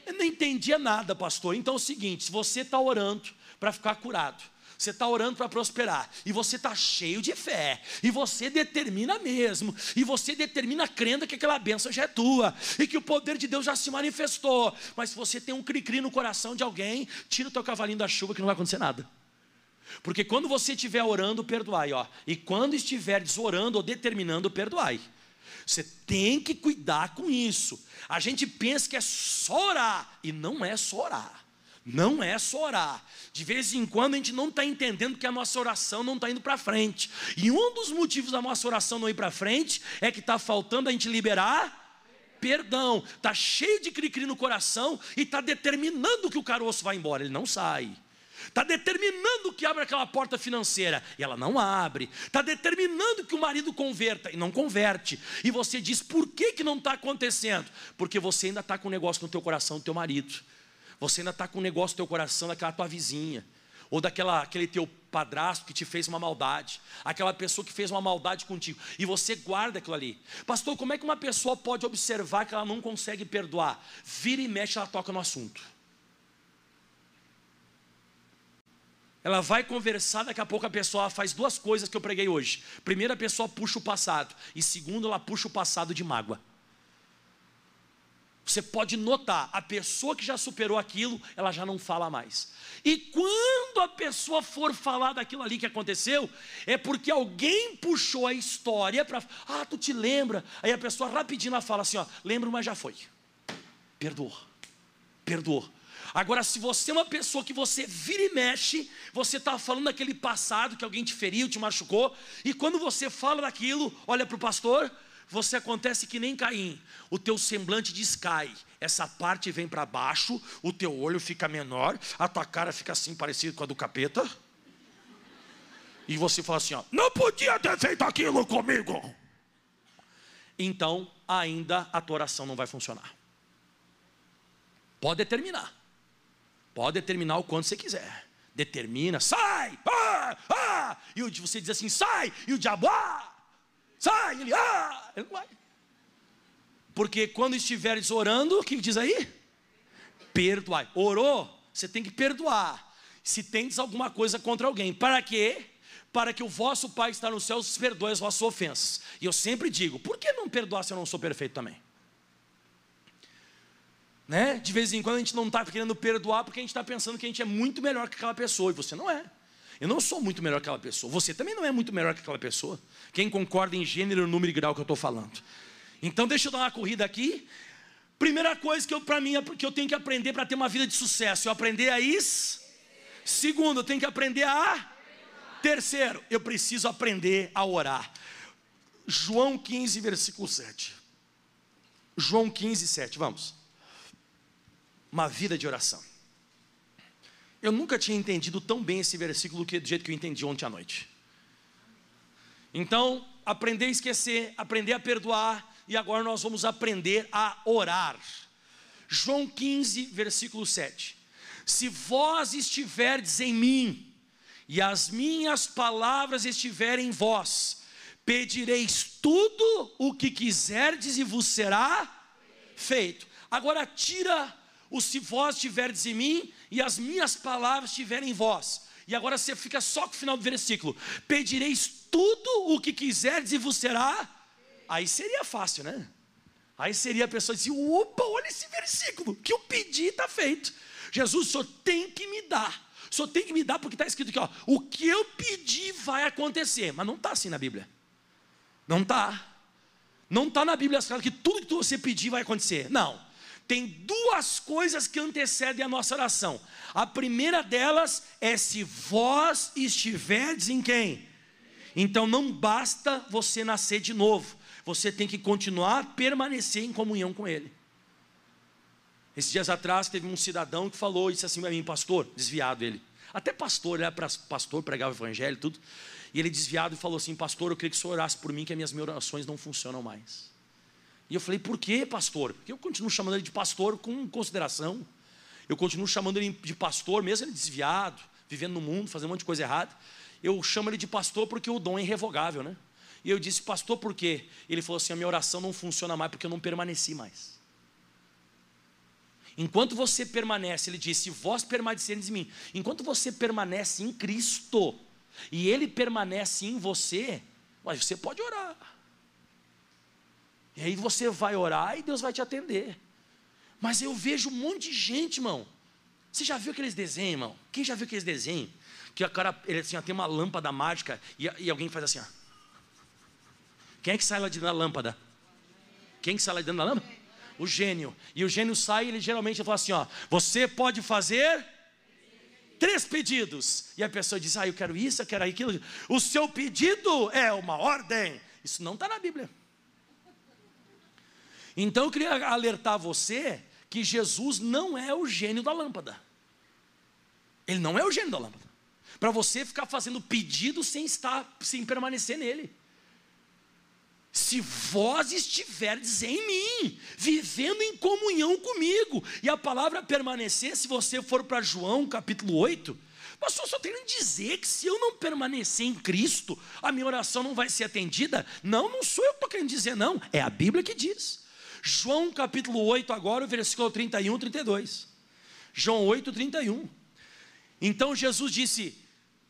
Eu não entendia nada, pastor. Então é o seguinte: se você está orando para ficar curado, você está orando para prosperar, e você está cheio de fé, e você determina mesmo, e você determina crendo que aquela benção já é tua, e que o poder de Deus já se manifestou. Mas se você tem um cri-cri no coração de alguém, tira o teu cavalinho da chuva que não vai acontecer nada. Porque quando você estiver orando, perdoai, ó. E quando estiver orando ou determinando, perdoai. Você tem que cuidar com isso. A gente pensa que é só orar, e não é só orar. Não é só orar. De vez em quando a gente não está entendendo que a nossa oração não está indo para frente. E um dos motivos da nossa oração não ir para frente é que está faltando a gente liberar perdão. Está cheio de cri-cri no coração e está determinando que o caroço vai embora. Ele não sai. Está determinando que abra aquela porta financeira e ela não abre. Está determinando que o marido converta e não converte. E você diz, por que, que não está acontecendo? Porque você ainda está com um negócio no teu coração do teu marido. Você ainda está com um negócio no teu coração daquela tua vizinha. Ou daquela aquele teu padrasto que te fez uma maldade, aquela pessoa que fez uma maldade contigo, e você guarda aquilo ali. Pastor, como é que uma pessoa pode observar que ela não consegue perdoar? Vira e mexe, ela toca no assunto. Ela vai conversar, daqui a pouco a pessoa faz duas coisas que eu preguei hoje. Primeiro, a pessoa puxa o passado, e segundo, ela puxa o passado de mágoa. Você pode notar, a pessoa que já superou aquilo, ela já não fala mais. E quando a pessoa for falar daquilo ali que aconteceu, é porque alguém puxou a história para. Ah, tu te lembra? Aí a pessoa rapidinho ela fala assim: ó, lembro, mas já foi. Perdoou. Perdoou. Agora, se você é uma pessoa que você vira e mexe, você está falando daquele passado que alguém te feriu, te machucou, e quando você fala daquilo, olha para o pastor, você acontece que nem Caim, o teu semblante descai, essa parte vem para baixo, o teu olho fica menor, a tua cara fica assim parecida com a do capeta, e você fala assim: ó, não podia ter feito aquilo comigo. Então, ainda a tua oração não vai funcionar. Pode terminar. Pode determinar o quanto você quiser. Determina, sai, ah, ah, e você diz assim, sai, e o diabo, ah, sai, ele, ah, ele não vai. Porque quando estiveres orando, o que diz aí? Perdoai. Orou, você tem que perdoar. Se tens alguma coisa contra alguém. Para quê? Para que o vosso Pai que está no céu perdoe as vossas ofensas. E eu sempre digo, por que não perdoar se eu não sou perfeito também? Né? De vez em quando a gente não está querendo perdoar porque a gente está pensando que a gente é muito melhor que aquela pessoa e você não é. Eu não sou muito melhor que aquela pessoa. Você também não é muito melhor que aquela pessoa. Quem concorda em gênero, número e grau que eu estou falando. Então deixa eu dar uma corrida aqui. Primeira coisa que eu para mim que eu tenho que aprender para ter uma vida de sucesso, eu aprender a isso. Segundo, eu tenho que aprender a Terceiro, eu preciso aprender a orar. João 15, versículo 7. João 15, 7, vamos. Uma vida de oração. Eu nunca tinha entendido tão bem esse versículo do jeito que eu entendi ontem à noite. Então, aprender a esquecer, aprender a perdoar, e agora nós vamos aprender a orar. João 15, versículo 7. Se vós estiverdes em mim, e as minhas palavras estiverem em vós, pedireis tudo o que quiserdes e vos será feito. Agora tira o se vós estiverdes em mim e as minhas palavras estiverem em vós. E agora você fica só com o final do versículo: pedireis tudo o que quiserdes e vos será. Aí seria fácil, né? Aí seria a pessoa dizer: opa, olha esse versículo, que eu pedi está feito. Jesus, o senhor tem que me dar o senhor tem que me dar porque está escrito aqui, ó, o que eu pedir vai acontecer. Mas não está assim na Bíblia. Não está. Não está na Bíblia que tudo que você pedir vai acontecer. Não. Tem duas coisas que antecedem a nossa oração. A primeira delas é se vós estiverdes em quem? Então não basta você nascer de novo. Você tem que continuar a permanecer em comunhão com Ele. Esses dias atrás teve um cidadão que falou, disse assim para mim, pastor, desviado ele. Até pastor, ele era pastor, pregava o evangelho e tudo. E ele desviado e falou assim, pastor, eu queria que o senhor orasse por mim, que as minhas orações não funcionam mais. E eu falei, por quê, pastor? Porque eu continuo chamando ele de pastor com consideração. Eu continuo chamando ele de pastor, mesmo ele desviado, vivendo no mundo, fazendo um monte de coisa errada. Eu chamo ele de pastor porque o dom é irrevogável, né? E eu disse, pastor, por quê? Ele falou assim: a minha oração não funciona mais porque eu não permaneci mais. Enquanto você permanece, ele disse: vós permanecereis em mim. Enquanto você permanece em Cristo e Ele permanece em você, mas você pode orar. E aí você vai orar e Deus vai te atender. Mas eu vejo um monte de gente, irmão. Você já viu aqueles desenhos, irmão? Quem já viu aqueles desenhos? Que o cara ele, assim, tem uma lâmpada mágica e, e alguém faz assim, ó. Quem é que sai lá de dentro da lâmpada? Quem que sai lá de dentro da lâmpada? o gênio. E o gênio sai e ele geralmente fala assim: ó, você pode fazer três pedidos. E a pessoa diz: ah, eu quero isso, eu quero aquilo. O seu pedido é uma ordem. Isso não está na Bíblia. Então eu queria alertar você que Jesus não é o gênio da lâmpada. Ele não é o gênio da lâmpada. Para você ficar fazendo pedido sem estar, sem permanecer nele se vós estiverdes em mim, vivendo em comunhão comigo, e a palavra permanecer, se você for para João capítulo 8, pastor, só querendo dizer que se eu não permanecer em Cristo, a minha oração não vai ser atendida? Não, não sou eu que estou querendo dizer, não, é a Bíblia que diz. João capítulo 8, agora, o versículo 31, 32. João 8, 31. Então Jesus disse: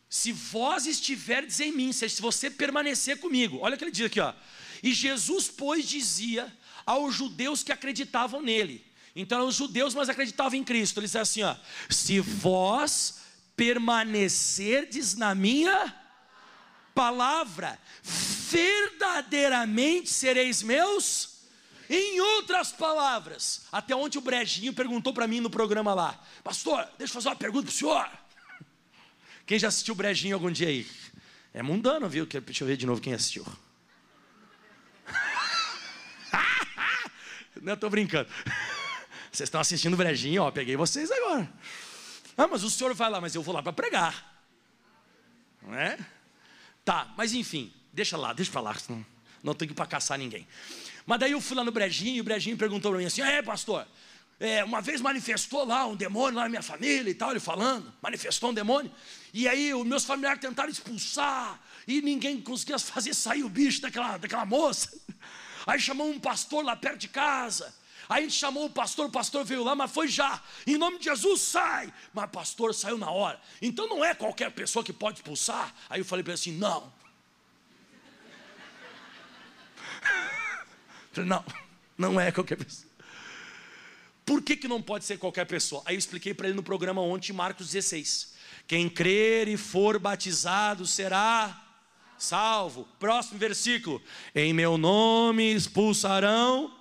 Se vós estiverdes em mim, se você permanecer comigo, olha o que ele diz aqui, ó e Jesus, pois, dizia aos judeus que acreditavam nele. Então, eram os judeus, mas acreditavam em Cristo. Ele dizia assim: ó, se vós permanecerdes na minha palavra, verdadeiramente sereis meus. Em outras palavras, até onde o Brejinho perguntou para mim no programa lá, pastor, deixa eu fazer uma pergunta para o senhor. Quem já assistiu o Brejinho algum dia aí? É mundano, viu? Deixa eu ver de novo quem assistiu. Não, estou brincando. Vocês estão assistindo o brejinho, ó, peguei vocês agora. Ah, mas o senhor vai lá, mas eu vou lá para pregar. Não é? Tá, mas enfim, deixa lá, deixa para lá, senão não tenho que ir para caçar ninguém. Mas daí eu fui lá no brejinho e o brejinho perguntou para mim assim: é, pastor, é, uma vez manifestou lá um demônio lá na minha família e tal, ele falando, manifestou um demônio. E aí os meus familiares tentaram expulsar e ninguém conseguia fazer sair o bicho daquela, daquela moça. Aí chamou um pastor lá perto de casa. Aí a gente chamou o pastor, o pastor veio lá, mas foi já. Em nome de Jesus, sai. Mas o pastor saiu na hora. Então não é qualquer pessoa que pode expulsar. Aí eu falei para ele assim: não. Não, não é qualquer pessoa. Por que, que não pode ser qualquer pessoa? Aí eu expliquei para ele no programa ontem, Marcos 16 Quem crer e for batizado será salvo. Próximo versículo. Em meu nome expulsarão.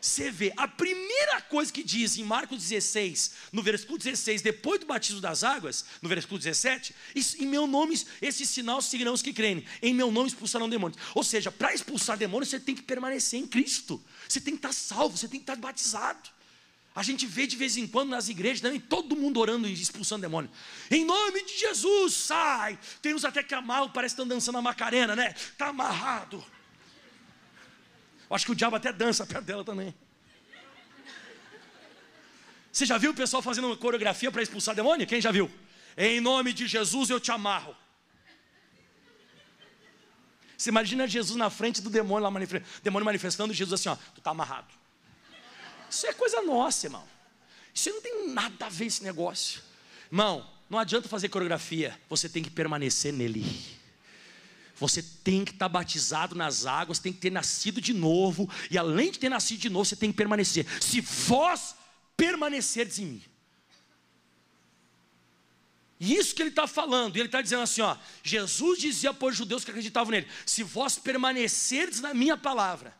Você vê, a primeira coisa que diz em Marcos 16, no versículo 16, depois do batismo das águas, no versículo 17, em meu nome, esse sinal seguirão os que creem, em meu nome expulsarão demônios. Ou seja, para expulsar demônios, você tem que permanecer em Cristo, você tem que estar salvo, você tem que estar batizado. A gente vê de vez em quando nas igrejas também todo mundo orando e expulsando demônio. Em nome de Jesus, sai. Tem uns até que amarram, parece que estão dançando a Macarena, né? Está amarrado. Acho que o diabo até dança perto dela também. Você já viu o pessoal fazendo uma coreografia para expulsar demônio? Quem já viu? Em nome de Jesus eu te amarro. Você imagina Jesus na frente do demônio lá manifestando, demônio manifestando, Jesus assim, ó, tu está amarrado. Isso é coisa nossa, irmão. Isso não tem nada a ver esse negócio. Irmão, não adianta fazer coreografia, você tem que permanecer nele. Você tem que estar batizado nas águas, tem que ter nascido de novo, e além de ter nascido de novo, você tem que permanecer. Se vós permanecerdes em mim. E isso que ele está falando, ele está dizendo assim: ó, Jesus dizia para os judeus que acreditavam nele: se vós permanecerdes na minha palavra,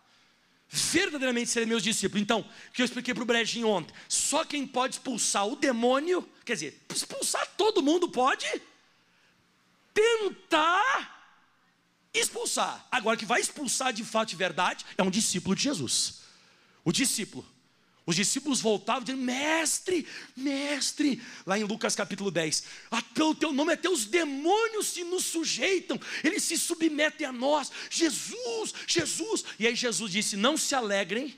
verdadeiramente serem meus discípulos. Então, o que eu expliquei para o Brejinho ontem, só quem pode expulsar o demônio, quer dizer, expulsar todo mundo pode, tentar expulsar. Agora, que vai expulsar de fato e verdade é um discípulo de Jesus. O discípulo. Os discípulos voltavam dizendo: Mestre, mestre, lá em Lucas capítulo 10, até o teu nome, até os demônios se nos sujeitam, eles se submetem a nós, Jesus, Jesus. E aí Jesus disse: Não se alegrem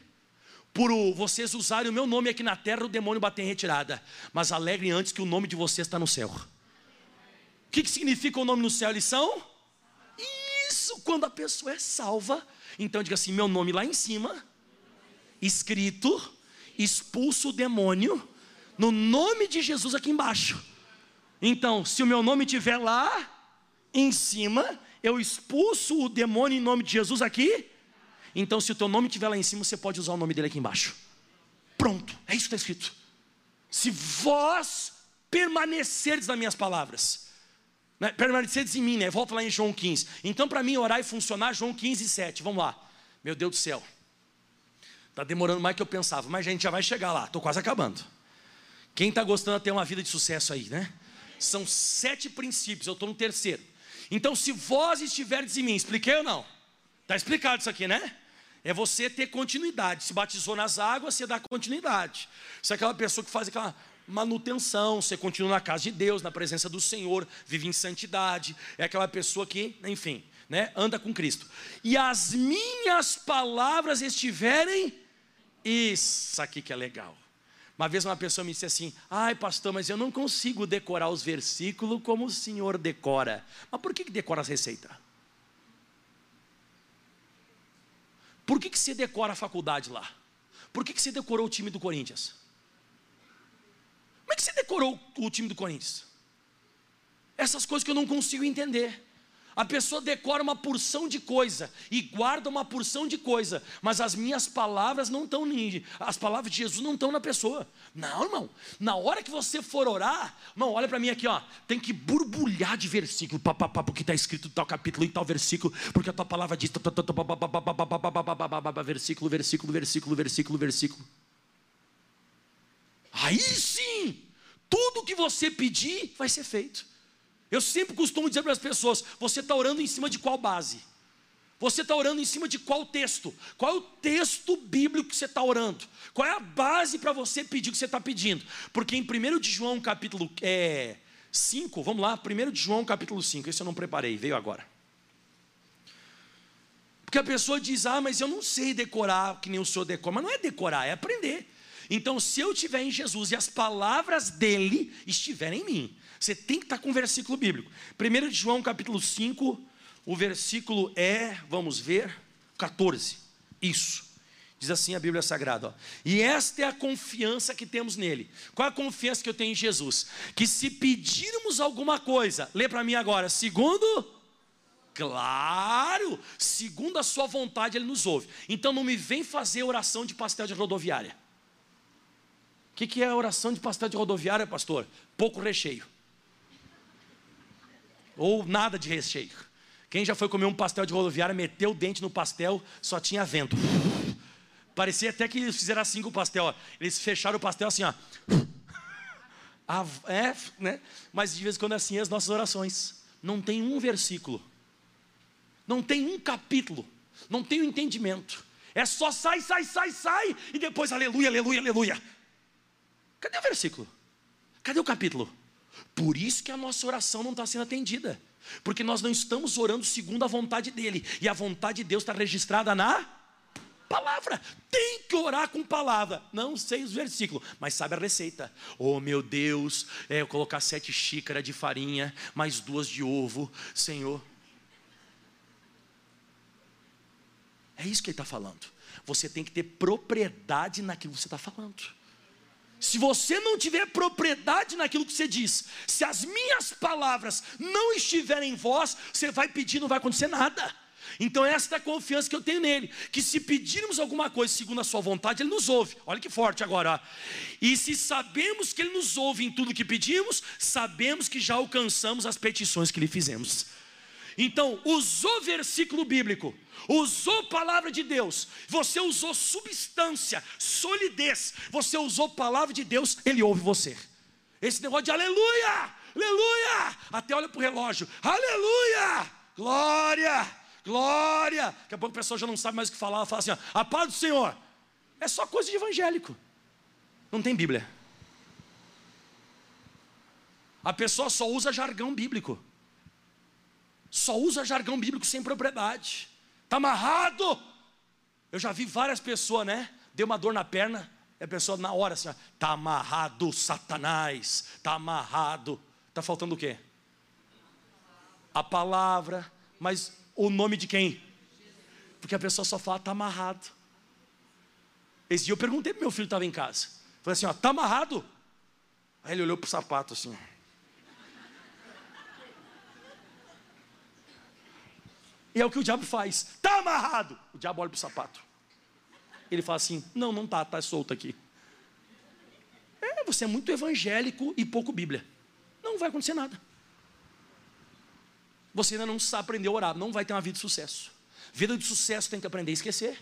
por vocês usarem o meu nome aqui na terra, o demônio bater em retirada, mas alegrem antes que o nome de vocês está no céu. O que, que significa o nome no céu? Eles são? Quando a pessoa é salva, então diga assim: meu nome lá em cima, escrito expulso o demônio no nome de Jesus aqui embaixo. Então, se o meu nome estiver lá em cima, eu expulso o demônio em nome de Jesus aqui. Então, se o teu nome estiver lá em cima, você pode usar o nome dele aqui embaixo. Pronto, é isso que está escrito. Se vós permanecerdes nas minhas palavras, né, permanecerdes em mim, né? Volta lá em João 15. Então, para mim, orar e funcionar, João 15, 7. Vamos lá. Meu Deus do céu. Está demorando mais do que eu pensava, mas a gente já vai chegar lá, estou quase acabando. Quem está gostando de ter uma vida de sucesso aí, né? São sete princípios, eu estou no terceiro. Então, se vós estiverdes em mim, expliquei ou não? Está explicado isso aqui, né? É você ter continuidade. Se batizou nas águas, você dá continuidade. Você é aquela pessoa que faz aquela manutenção, você continua na casa de Deus, na presença do Senhor, vive em santidade. É aquela pessoa que, enfim, né, anda com Cristo. E as minhas palavras estiverem isso aqui que é legal. Uma vez uma pessoa me disse assim: Ai, pastor, mas eu não consigo decorar os versículos como o senhor decora. Mas por que, que decora as receitas? Por que, que você decora a faculdade lá? Por que, que você decorou o time do Corinthians? Como é que você decorou o time do Corinthians? Essas coisas que eu não consigo entender. A pessoa decora uma porção de coisa e guarda uma porção de coisa, mas as minhas palavras não estão as palavras de Jesus não estão na pessoa. Não, irmão. Na hora que você for orar, irmão, olha para mim aqui, ó, tem que borbulhar de versículo, papapá, porque está escrito tal capítulo e tal versículo, porque a tua palavra diz versículo, versículo, versículo, versículo, versículo. Aí sim, tudo que você pedir vai ser feito. Eu sempre costumo dizer para as pessoas: você está orando em cima de qual base? Você está orando em cima de qual texto? Qual é o texto bíblico que você está orando? Qual é a base para você pedir o que você está pedindo? Porque em 1 de João, capítulo é, 5, vamos lá, 1 de João, capítulo 5, esse eu não preparei, veio agora. Porque a pessoa diz, ah, mas eu não sei decorar que nem o senhor decora. Mas não é decorar, é aprender. Então, se eu estiver em Jesus e as palavras dele estiverem em mim, você tem que estar com o versículo bíblico. 1 de João capítulo 5, o versículo é, vamos ver, 14. Isso. Diz assim a Bíblia Sagrada. Ó. E esta é a confiança que temos nele. Qual é a confiança que eu tenho em Jesus? Que se pedirmos alguma coisa, lê para mim agora, segundo. Claro, segundo a sua vontade, ele nos ouve. Então não me vem fazer oração de pastel de rodoviária. Que, que é oração de pastel de rodoviária, pastor? Pouco recheio. Ou nada de recheio. Quem já foi comer um pastel de rodoviária, meteu o dente no pastel, só tinha vento. Parecia até que eles fizeram assim com o pastel. Ó. Eles fecharam o pastel assim, ó. é, né? Mas de vez em quando é assim as nossas orações. Não tem um versículo. Não tem um capítulo. Não tem um entendimento. É só sai, sai, sai, sai. E depois aleluia, aleluia, aleluia. Cadê o versículo? Cadê o capítulo? Por isso que a nossa oração não está sendo atendida. Porque nós não estamos orando segundo a vontade dele. E a vontade de Deus está registrada na palavra. Tem que orar com palavra. Não sei os versículos, mas sabe a receita. Oh meu Deus, é, eu colocar sete xícaras de farinha, mais duas de ovo, Senhor. É isso que ele está falando. Você tem que ter propriedade naquilo que você está falando. Se você não tiver propriedade naquilo que você diz, se as minhas palavras não estiverem em vós, você vai pedir, não vai acontecer nada. Então, esta é a confiança que eu tenho nele: que se pedirmos alguma coisa segundo a Sua vontade, Ele nos ouve. Olha que forte agora. E se sabemos que Ele nos ouve em tudo que pedimos, sabemos que já alcançamos as petições que lhe fizemos. Então, usou versículo bíblico, usou palavra de Deus, você usou substância, solidez, você usou palavra de Deus, Ele ouve você. Esse negócio de aleluia, aleluia, até olha para o relógio, aleluia, glória, glória. Daqui a pouco a pessoa já não sabe mais o que falar, fala assim: ó, a paz do Senhor. É só coisa de evangélico, não tem Bíblia. A pessoa só usa jargão bíblico. Só usa jargão bíblico sem propriedade. Está amarrado. Eu já vi várias pessoas, né? Deu uma dor na perna, e a pessoa na hora assim, está amarrado, Satanás, está amarrado. Está faltando o quê? A palavra, mas o nome de quem? Porque a pessoa só fala, está amarrado. Esse dia eu perguntei para meu filho que estava em casa. Falei assim, ó, está amarrado? Aí ele olhou para o sapato assim. E é o que o diabo faz. Está amarrado. O diabo olha para o sapato. Ele fala assim: Não, não está, está solto aqui. É, você é muito evangélico e pouco Bíblia. Não vai acontecer nada. Você ainda não sabe aprender a orar, não vai ter uma vida de sucesso. Vida de sucesso tem que aprender a esquecer.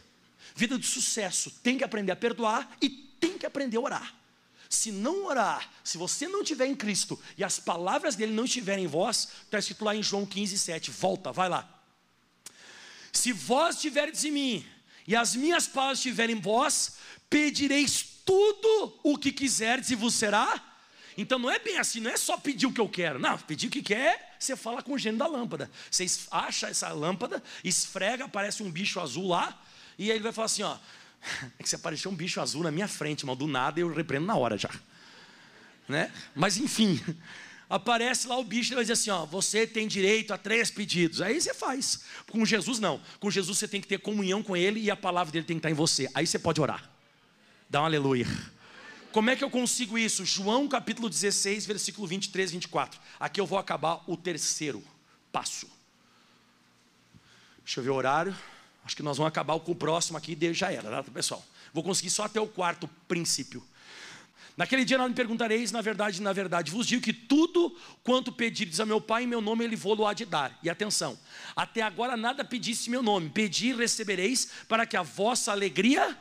Vida de sucesso tem que aprender a perdoar e tem que aprender a orar. Se não orar, se você não estiver em Cristo e as palavras dele não estiverem em vós, está escrito lá em João 15, 7. Volta, vai lá. Se vós estiverdes em mim e as minhas palavras estiverem em vós, pedireis tudo o que quiserdes e vos será. Então não é bem assim, não é só pedir o que eu quero. Não, pedir o que quer, você fala com o gênio da lâmpada. Você acha essa lâmpada, esfrega, aparece um bicho azul lá, e aí ele vai falar assim: ó, é que você apareceu um bicho azul na minha frente, mas do nada eu repreendo na hora já. Né? Mas enfim, aparece lá o bicho e vai dizer assim: ó, você tem direito a três pedidos. Aí você faz. Com Jesus, não. Com Jesus você tem que ter comunhão com Ele e a palavra dele tem que estar em você. Aí você pode orar. Dá um aleluia. Como é que eu consigo isso? João capítulo 16, versículo 23 e 24. Aqui eu vou acabar o terceiro passo. Deixa eu ver o horário. Acho que nós vamos acabar com o próximo aqui, já era, tá, pessoal? Vou conseguir só até o quarto princípio. Naquele dia não me perguntareis, na verdade, na verdade, vos digo que tudo quanto pedirdes a meu Pai em meu nome, Ele vou-lo há de dar. E atenção, até agora nada pediste em meu nome, pedi e recebereis para que a vossa alegria...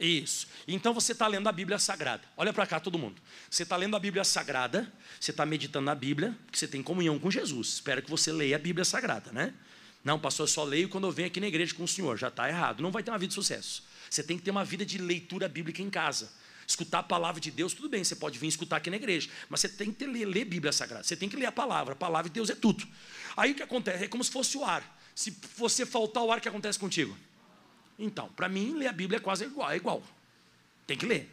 Isso. Então você está lendo a Bíblia Sagrada. Olha para cá, todo mundo. Você está lendo a Bíblia Sagrada, você está meditando na Bíblia, porque você tem comunhão com Jesus. Espero que você leia a Bíblia Sagrada, né? Não, pastor, eu só leio quando eu venho aqui na igreja com o Senhor. Já está errado. Não vai ter uma vida de sucesso. Você tem que ter uma vida de leitura bíblica em casa. Escutar a palavra de Deus, tudo bem, você pode vir escutar aqui na igreja, mas você tem que ler, ler Bíblia Sagrada, você tem que ler a palavra, a palavra de Deus é tudo. Aí o que acontece? É como se fosse o ar. Se você faltar o ar, o que acontece contigo? Então, para mim, ler a Bíblia é quase igual, é igual. Tem que ler.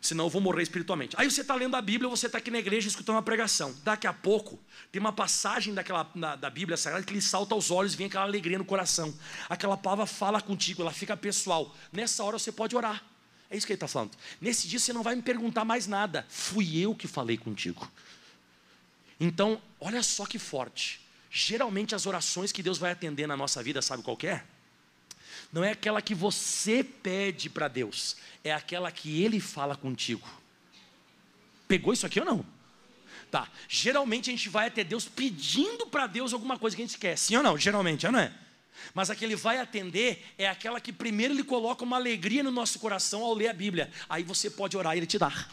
Senão eu vou morrer espiritualmente. Aí você está lendo a Bíblia, você está aqui na igreja escutando uma pregação. Daqui a pouco, tem uma passagem daquela, na, da Bíblia Sagrada que lhe salta aos olhos e vem aquela alegria no coração. Aquela palavra fala contigo, ela fica pessoal. Nessa hora você pode orar. É isso que ele está falando. Nesse dia você não vai me perguntar mais nada. Fui eu que falei contigo. Então, olha só que forte. Geralmente as orações que Deus vai atender na nossa vida, sabe qual é? Não é aquela que você pede para Deus, é aquela que Ele fala contigo. Pegou isso aqui ou não? Tá, geralmente a gente vai até Deus pedindo para Deus alguma coisa que a gente quer, sim ou não? Geralmente, não é? Mas a que ele vai atender é aquela que primeiro ele coloca uma alegria no nosso coração ao ler a Bíblia. Aí você pode orar e ele te dá.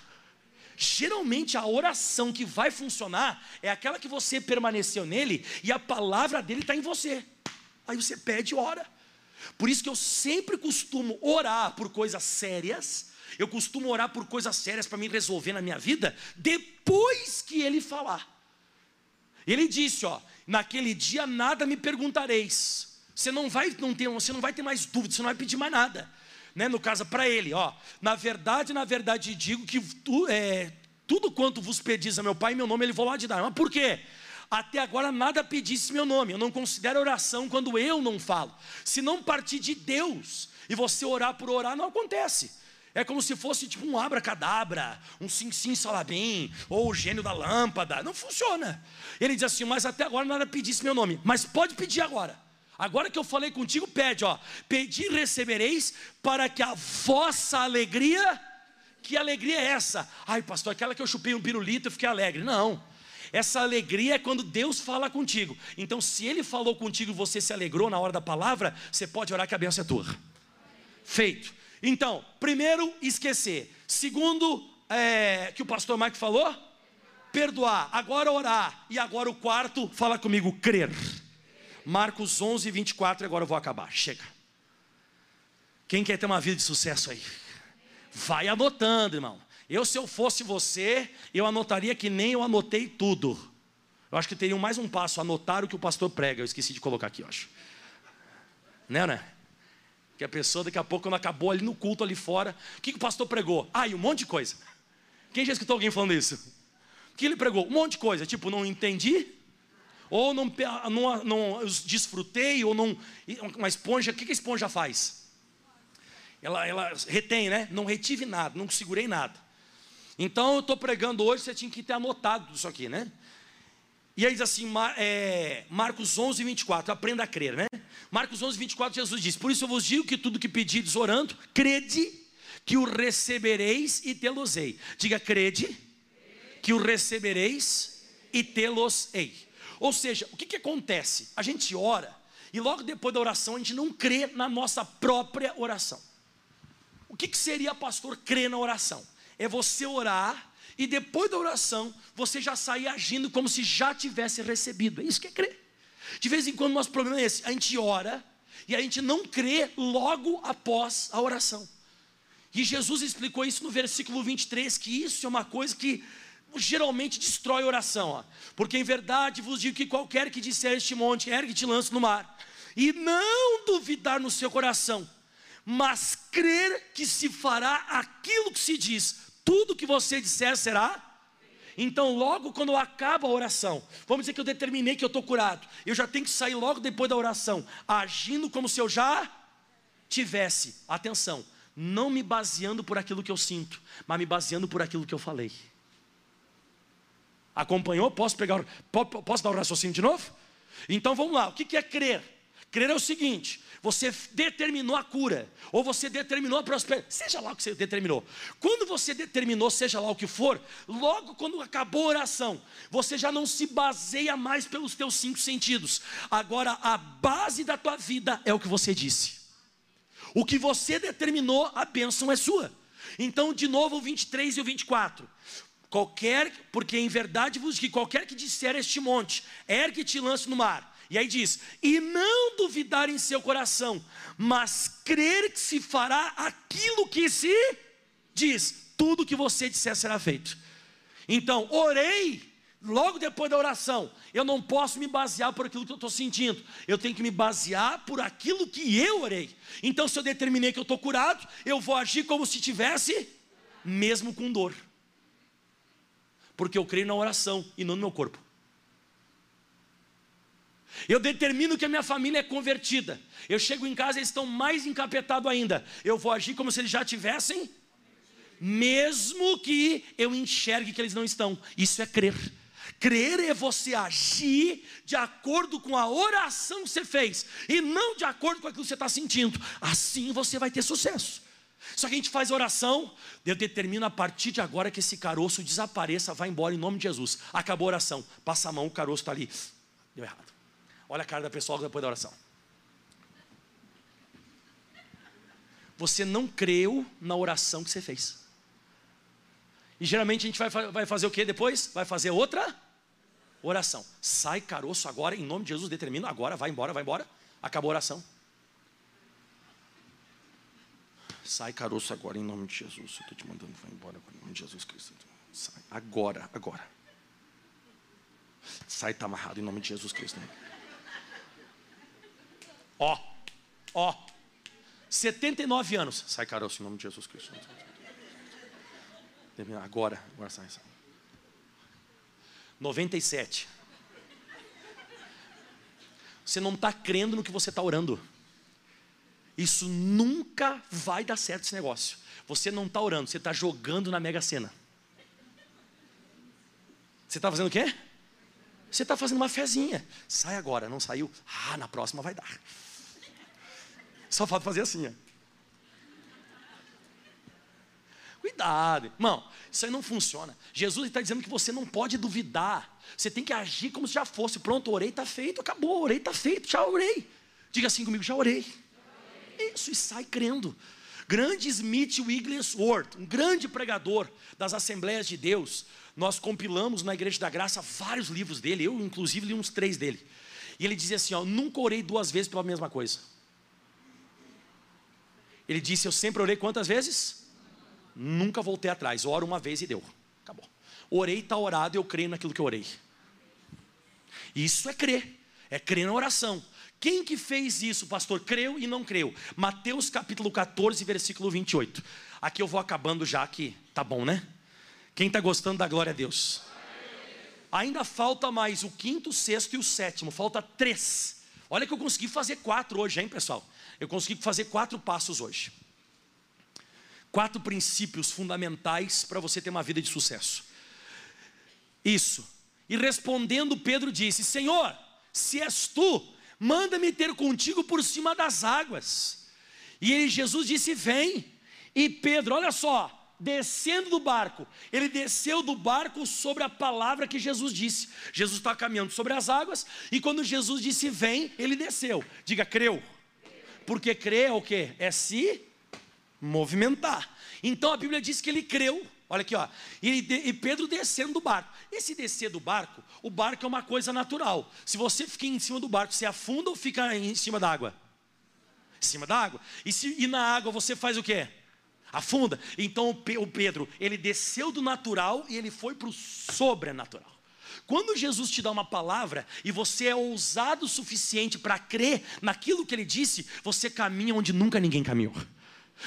Geralmente a oração que vai funcionar é aquela que você permaneceu nele e a palavra dele está em você. Aí você pede e ora. Por isso que eu sempre costumo orar por coisas sérias. Eu costumo orar por coisas sérias para me resolver na minha vida depois que ele falar. Ele disse, ó, naquele dia nada me perguntareis. Você não vai não ter, você não vai ter mais dúvida, você não vai pedir mais nada. Né, no caso para ele, ó, na verdade, na verdade digo que tu, é, tudo quanto vos pedis a meu pai meu nome ele vou lá de dar. Mas por quê? Até agora nada pedisse meu nome. Eu não considero oração quando eu não falo. Se não partir de Deus e você orar por orar, não acontece. É como se fosse tipo um abracadabra, um sim sim salabim, ou o gênio da lâmpada. Não funciona. Ele diz assim: Mas até agora nada pedisse meu nome. Mas pode pedir agora. Agora que eu falei contigo, pede, ó. Pedi e recebereis para que a vossa alegria, que alegria é essa? Ai, pastor, aquela que eu chupei um pirulito e fiquei alegre. Não. Essa alegria é quando Deus fala contigo. Então, se Ele falou contigo e você se alegrou na hora da palavra, você pode orar que a benção é tua. Feito. Então, primeiro, esquecer. Segundo, é, que o pastor Mike falou, perdoar. Agora orar. E agora o quarto, fala comigo, crer. Marcos 11, 24, e agora eu vou acabar. Chega. Quem quer ter uma vida de sucesso aí? Vai anotando, irmão. Eu, se eu fosse você, eu anotaria que nem eu anotei tudo. Eu acho que teria mais um passo, anotar o que o pastor prega. Eu esqueci de colocar aqui, eu acho. Né, né? Que a pessoa, daqui a pouco, quando acabou ali no culto, ali fora, o que, que o pastor pregou? Ah, e um monte de coisa. Quem já escutou alguém falando isso? O que ele pregou? Um monte de coisa. Tipo, não entendi, ou não, não, não desfrutei, ou não. Uma esponja, o que, a esponja faz? Ela, ela retém, né? Não retive nada, não segurei nada. Então eu estou pregando hoje, você tinha que ter anotado isso aqui, né? E aí diz assim, é, Marcos 11, 24, aprenda a crer, né? Marcos 11, 24, Jesus diz: Por isso eu vos digo que tudo que pedides orando, crede que o recebereis e tê-los-ei. Diga, crede que o recebereis e tê-los-ei. Ou seja, o que, que acontece? A gente ora e logo depois da oração a gente não crê na nossa própria oração. O que, que seria, pastor, crer na oração? é você orar e depois da oração você já sair agindo como se já tivesse recebido. É isso que é crer. De vez em quando nosso problema é esse: a gente ora e a gente não crê logo após a oração. E Jesus explicou isso no versículo 23, que isso é uma coisa que geralmente destrói a oração. Ó. Porque em verdade vos digo que qualquer que disser este monte, ergue te lance no mar, e não duvidar no seu coração, mas crer que se fará aquilo que se diz, tudo que você disser será. Então, logo quando acaba a oração, vamos dizer que eu determinei que eu estou curado, eu já tenho que sair logo depois da oração, agindo como se eu já tivesse, atenção, não me baseando por aquilo que eu sinto, mas me baseando por aquilo que eu falei. Acompanhou? Posso pegar, posso dar o raciocínio de novo? Então vamos lá, o que é crer? Crer é o seguinte: você determinou a cura, ou você determinou a prosperidade, seja lá o que você determinou. Quando você determinou, seja lá o que for, logo quando acabou a oração, você já não se baseia mais pelos teus cinco sentidos. Agora a base da tua vida é o que você disse. O que você determinou, a bênção é sua. Então, de novo, o 23 e o 24. Qualquer, porque em verdade vos que qualquer que disser este monte, ergue e lance no mar e aí diz: e não duvidar em seu coração, mas crer que se fará aquilo que se diz, tudo que você disser será feito. Então, orei, logo depois da oração, eu não posso me basear por aquilo que eu estou sentindo, eu tenho que me basear por aquilo que eu orei. Então, se eu determinei que eu estou curado, eu vou agir como se tivesse, mesmo com dor, porque eu creio na oração e não no meu corpo. Eu determino que a minha família é convertida. Eu chego em casa e eles estão mais encapetados ainda. Eu vou agir como se eles já tivessem, mesmo que eu enxergue que eles não estão. Isso é crer. Crer é você agir de acordo com a oração que você fez e não de acordo com aquilo que você está sentindo. Assim você vai ter sucesso. Só que a gente faz oração, Deus determina a partir de agora que esse caroço desapareça, vá embora em nome de Jesus. Acabou a oração, passa a mão, o caroço está ali. Deu errado. Olha a cara da pessoa depois da oração. Você não creu na oração que você fez. E geralmente a gente vai, vai fazer o que depois? Vai fazer outra oração. Sai caroço agora, em nome de Jesus, determina agora, vai embora, vai embora. Acabou a oração. Sai caroço agora em nome de Jesus. Eu estou te mandando, vai embora em nome de Jesus Cristo. Sai agora, agora. Sai, está amarrado em nome de Jesus Cristo. Ó, ó. 79 anos. Sai caroço em nome de Jesus Cristo. Agora, agora sai, sai. 97. Você não está crendo no que você está orando. Isso nunca vai dar certo esse negócio. Você não está orando, você está jogando na Mega Sena. Você está fazendo o quê? Você está fazendo uma fezinha. Sai agora, não saiu? Ah, na próxima vai dar. Só falta fazer assim, ó. Cuidado, irmão, isso aí não funciona. Jesus está dizendo que você não pode duvidar. Você tem que agir como se já fosse. Pronto, orei, está feito, acabou, orei, está feito, já orei. Diga assim comigo, já orei. Isso, e sai crendo. Grande Smith Wigglesworth, um grande pregador das Assembleias de Deus. Nós compilamos na Igreja da Graça vários livros dele, eu inclusive li uns três dele. E ele dizia assim: ó, nunca orei duas vezes pela mesma coisa. Ele disse: Eu sempre orei quantas vezes? Nunca voltei atrás. Oro uma vez e deu. Acabou. Orei, está orado, eu creio naquilo que orei. Isso é crer. É crer na oração. Quem que fez isso, pastor? Creu e não creu. Mateus capítulo 14, versículo 28. Aqui eu vou acabando já que tá bom, né? Quem está gostando da glória a Deus? Ainda falta mais o quinto, o sexto e o sétimo. Falta três. Olha que eu consegui fazer quatro hoje, hein, pessoal? Eu consegui fazer quatro passos hoje. Quatro princípios fundamentais para você ter uma vida de sucesso. Isso. E respondendo, Pedro disse: Senhor, se és tu, manda-me ter contigo por cima das águas. E ele, Jesus disse: Vem. E Pedro, olha só, descendo do barco, ele desceu do barco sobre a palavra que Jesus disse. Jesus está caminhando sobre as águas, e quando Jesus disse vem, ele desceu. Diga, creu. Porque crer é o que? É se movimentar. Então a Bíblia diz que ele creu. Olha aqui, ó. E, e, Pedro descendo do barco. Esse descer do barco, o barco é uma coisa natural. Se você fica em cima do barco, você afunda ou fica em cima da água? Em cima da água. E, se, e na água você faz o quê? Afunda. Então o Pedro, ele desceu do natural e ele foi para o sobrenatural. Quando Jesus te dá uma palavra e você é ousado o suficiente para crer naquilo que ele disse, você caminha onde nunca ninguém caminhou.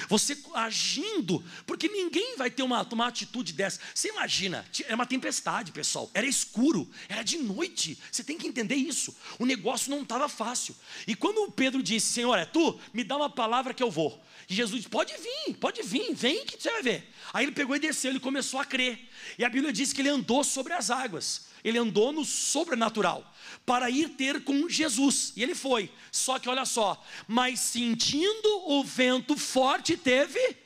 Você agindo, porque ninguém vai ter uma, uma atitude dessa. Você imagina, era uma tempestade, pessoal, era escuro, era de noite. Você tem que entender isso. O negócio não estava fácil. E quando Pedro disse: Senhor, é tu, me dá uma palavra que eu vou. E Jesus disse: Pode vir, pode vir, vem que você vai ver. Aí ele pegou e desceu, ele começou a crer. E a Bíblia diz que ele andou sobre as águas, ele andou no sobrenatural para ir ter com Jesus. E ele foi. Só que olha só, mas sentindo o vento forte, teve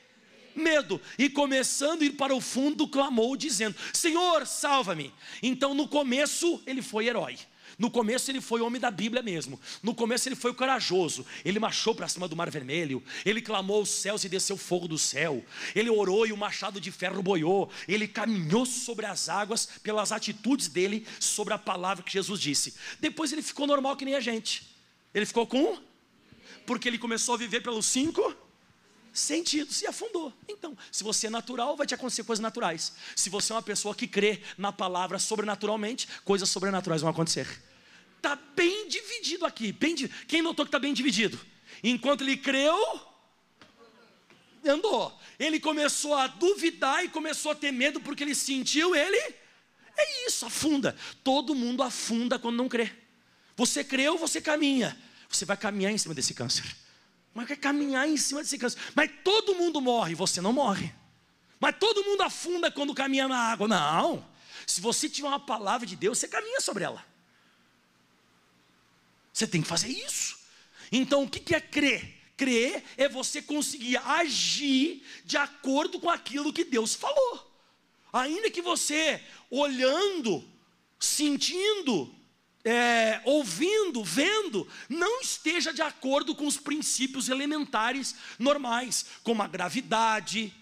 medo. E começando a ir para o fundo, clamou, dizendo: Senhor, salva-me. Então, no começo, ele foi herói. No começo ele foi homem da Bíblia mesmo. No começo ele foi corajoso. Ele marchou para cima do Mar Vermelho. Ele clamou aos céus e desceu fogo do céu. Ele orou e o machado de ferro boiou. Ele caminhou sobre as águas pelas atitudes dele sobre a palavra que Jesus disse. Depois ele ficou normal que nem a gente. Ele ficou com porque ele começou a viver pelos cinco sentidos e afundou. Então, se você é natural, vai te acontecer coisas naturais. Se você é uma pessoa que crê na palavra sobrenaturalmente, coisas sobrenaturais vão acontecer. Está bem dividido aqui. Bem, quem notou que está bem dividido? Enquanto ele creu, andou. Ele começou a duvidar e começou a ter medo porque ele sentiu, ele. É isso, afunda. Todo mundo afunda quando não crê. Você creu, você caminha. Você vai caminhar em cima desse câncer. Mas quer caminhar em cima desse câncer. Mas todo mundo morre, você não morre. Mas todo mundo afunda quando caminha na água. Não. Se você tiver uma palavra de Deus, você caminha sobre ela. Você tem que fazer isso. Então, o que é crer? Crer é você conseguir agir de acordo com aquilo que Deus falou. Ainda que você, olhando, sentindo, é, ouvindo, vendo, não esteja de acordo com os princípios elementares normais, como a gravidade,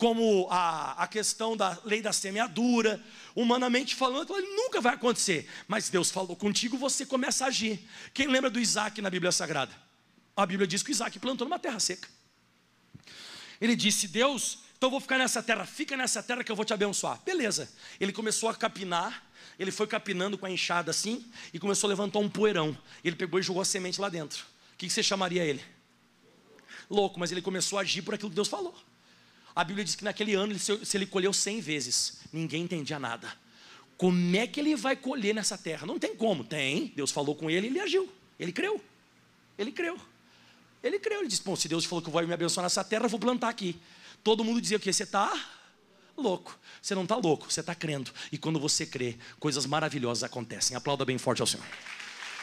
como a, a questão da lei da semeadura, humanamente falando, ele nunca vai acontecer. Mas Deus falou contigo, você começa a agir. Quem lembra do Isaac na Bíblia Sagrada? A Bíblia diz que Isaac plantou numa terra seca. Ele disse: Deus, então vou ficar nessa terra, fica nessa terra que eu vou te abençoar. Beleza. Ele começou a capinar, ele foi capinando com a enxada assim e começou a levantar um poeirão. Ele pegou e jogou a semente lá dentro. O que você chamaria ele? Louco, mas ele começou a agir por aquilo que Deus falou. A Bíblia diz que naquele ano, se ele colheu cem vezes, ninguém entendia nada. Como é que ele vai colher nessa terra? Não tem como. Tem. Deus falou com ele e ele agiu. Ele creu. Ele creu. Ele creu. Ele disse: Bom, se Deus falou que vai me abençoar nessa terra, eu vou plantar aqui. Todo mundo dizia o que? Você está louco. Você não está louco, você está crendo. E quando você crê, coisas maravilhosas acontecem. Aplauda bem forte ao Senhor.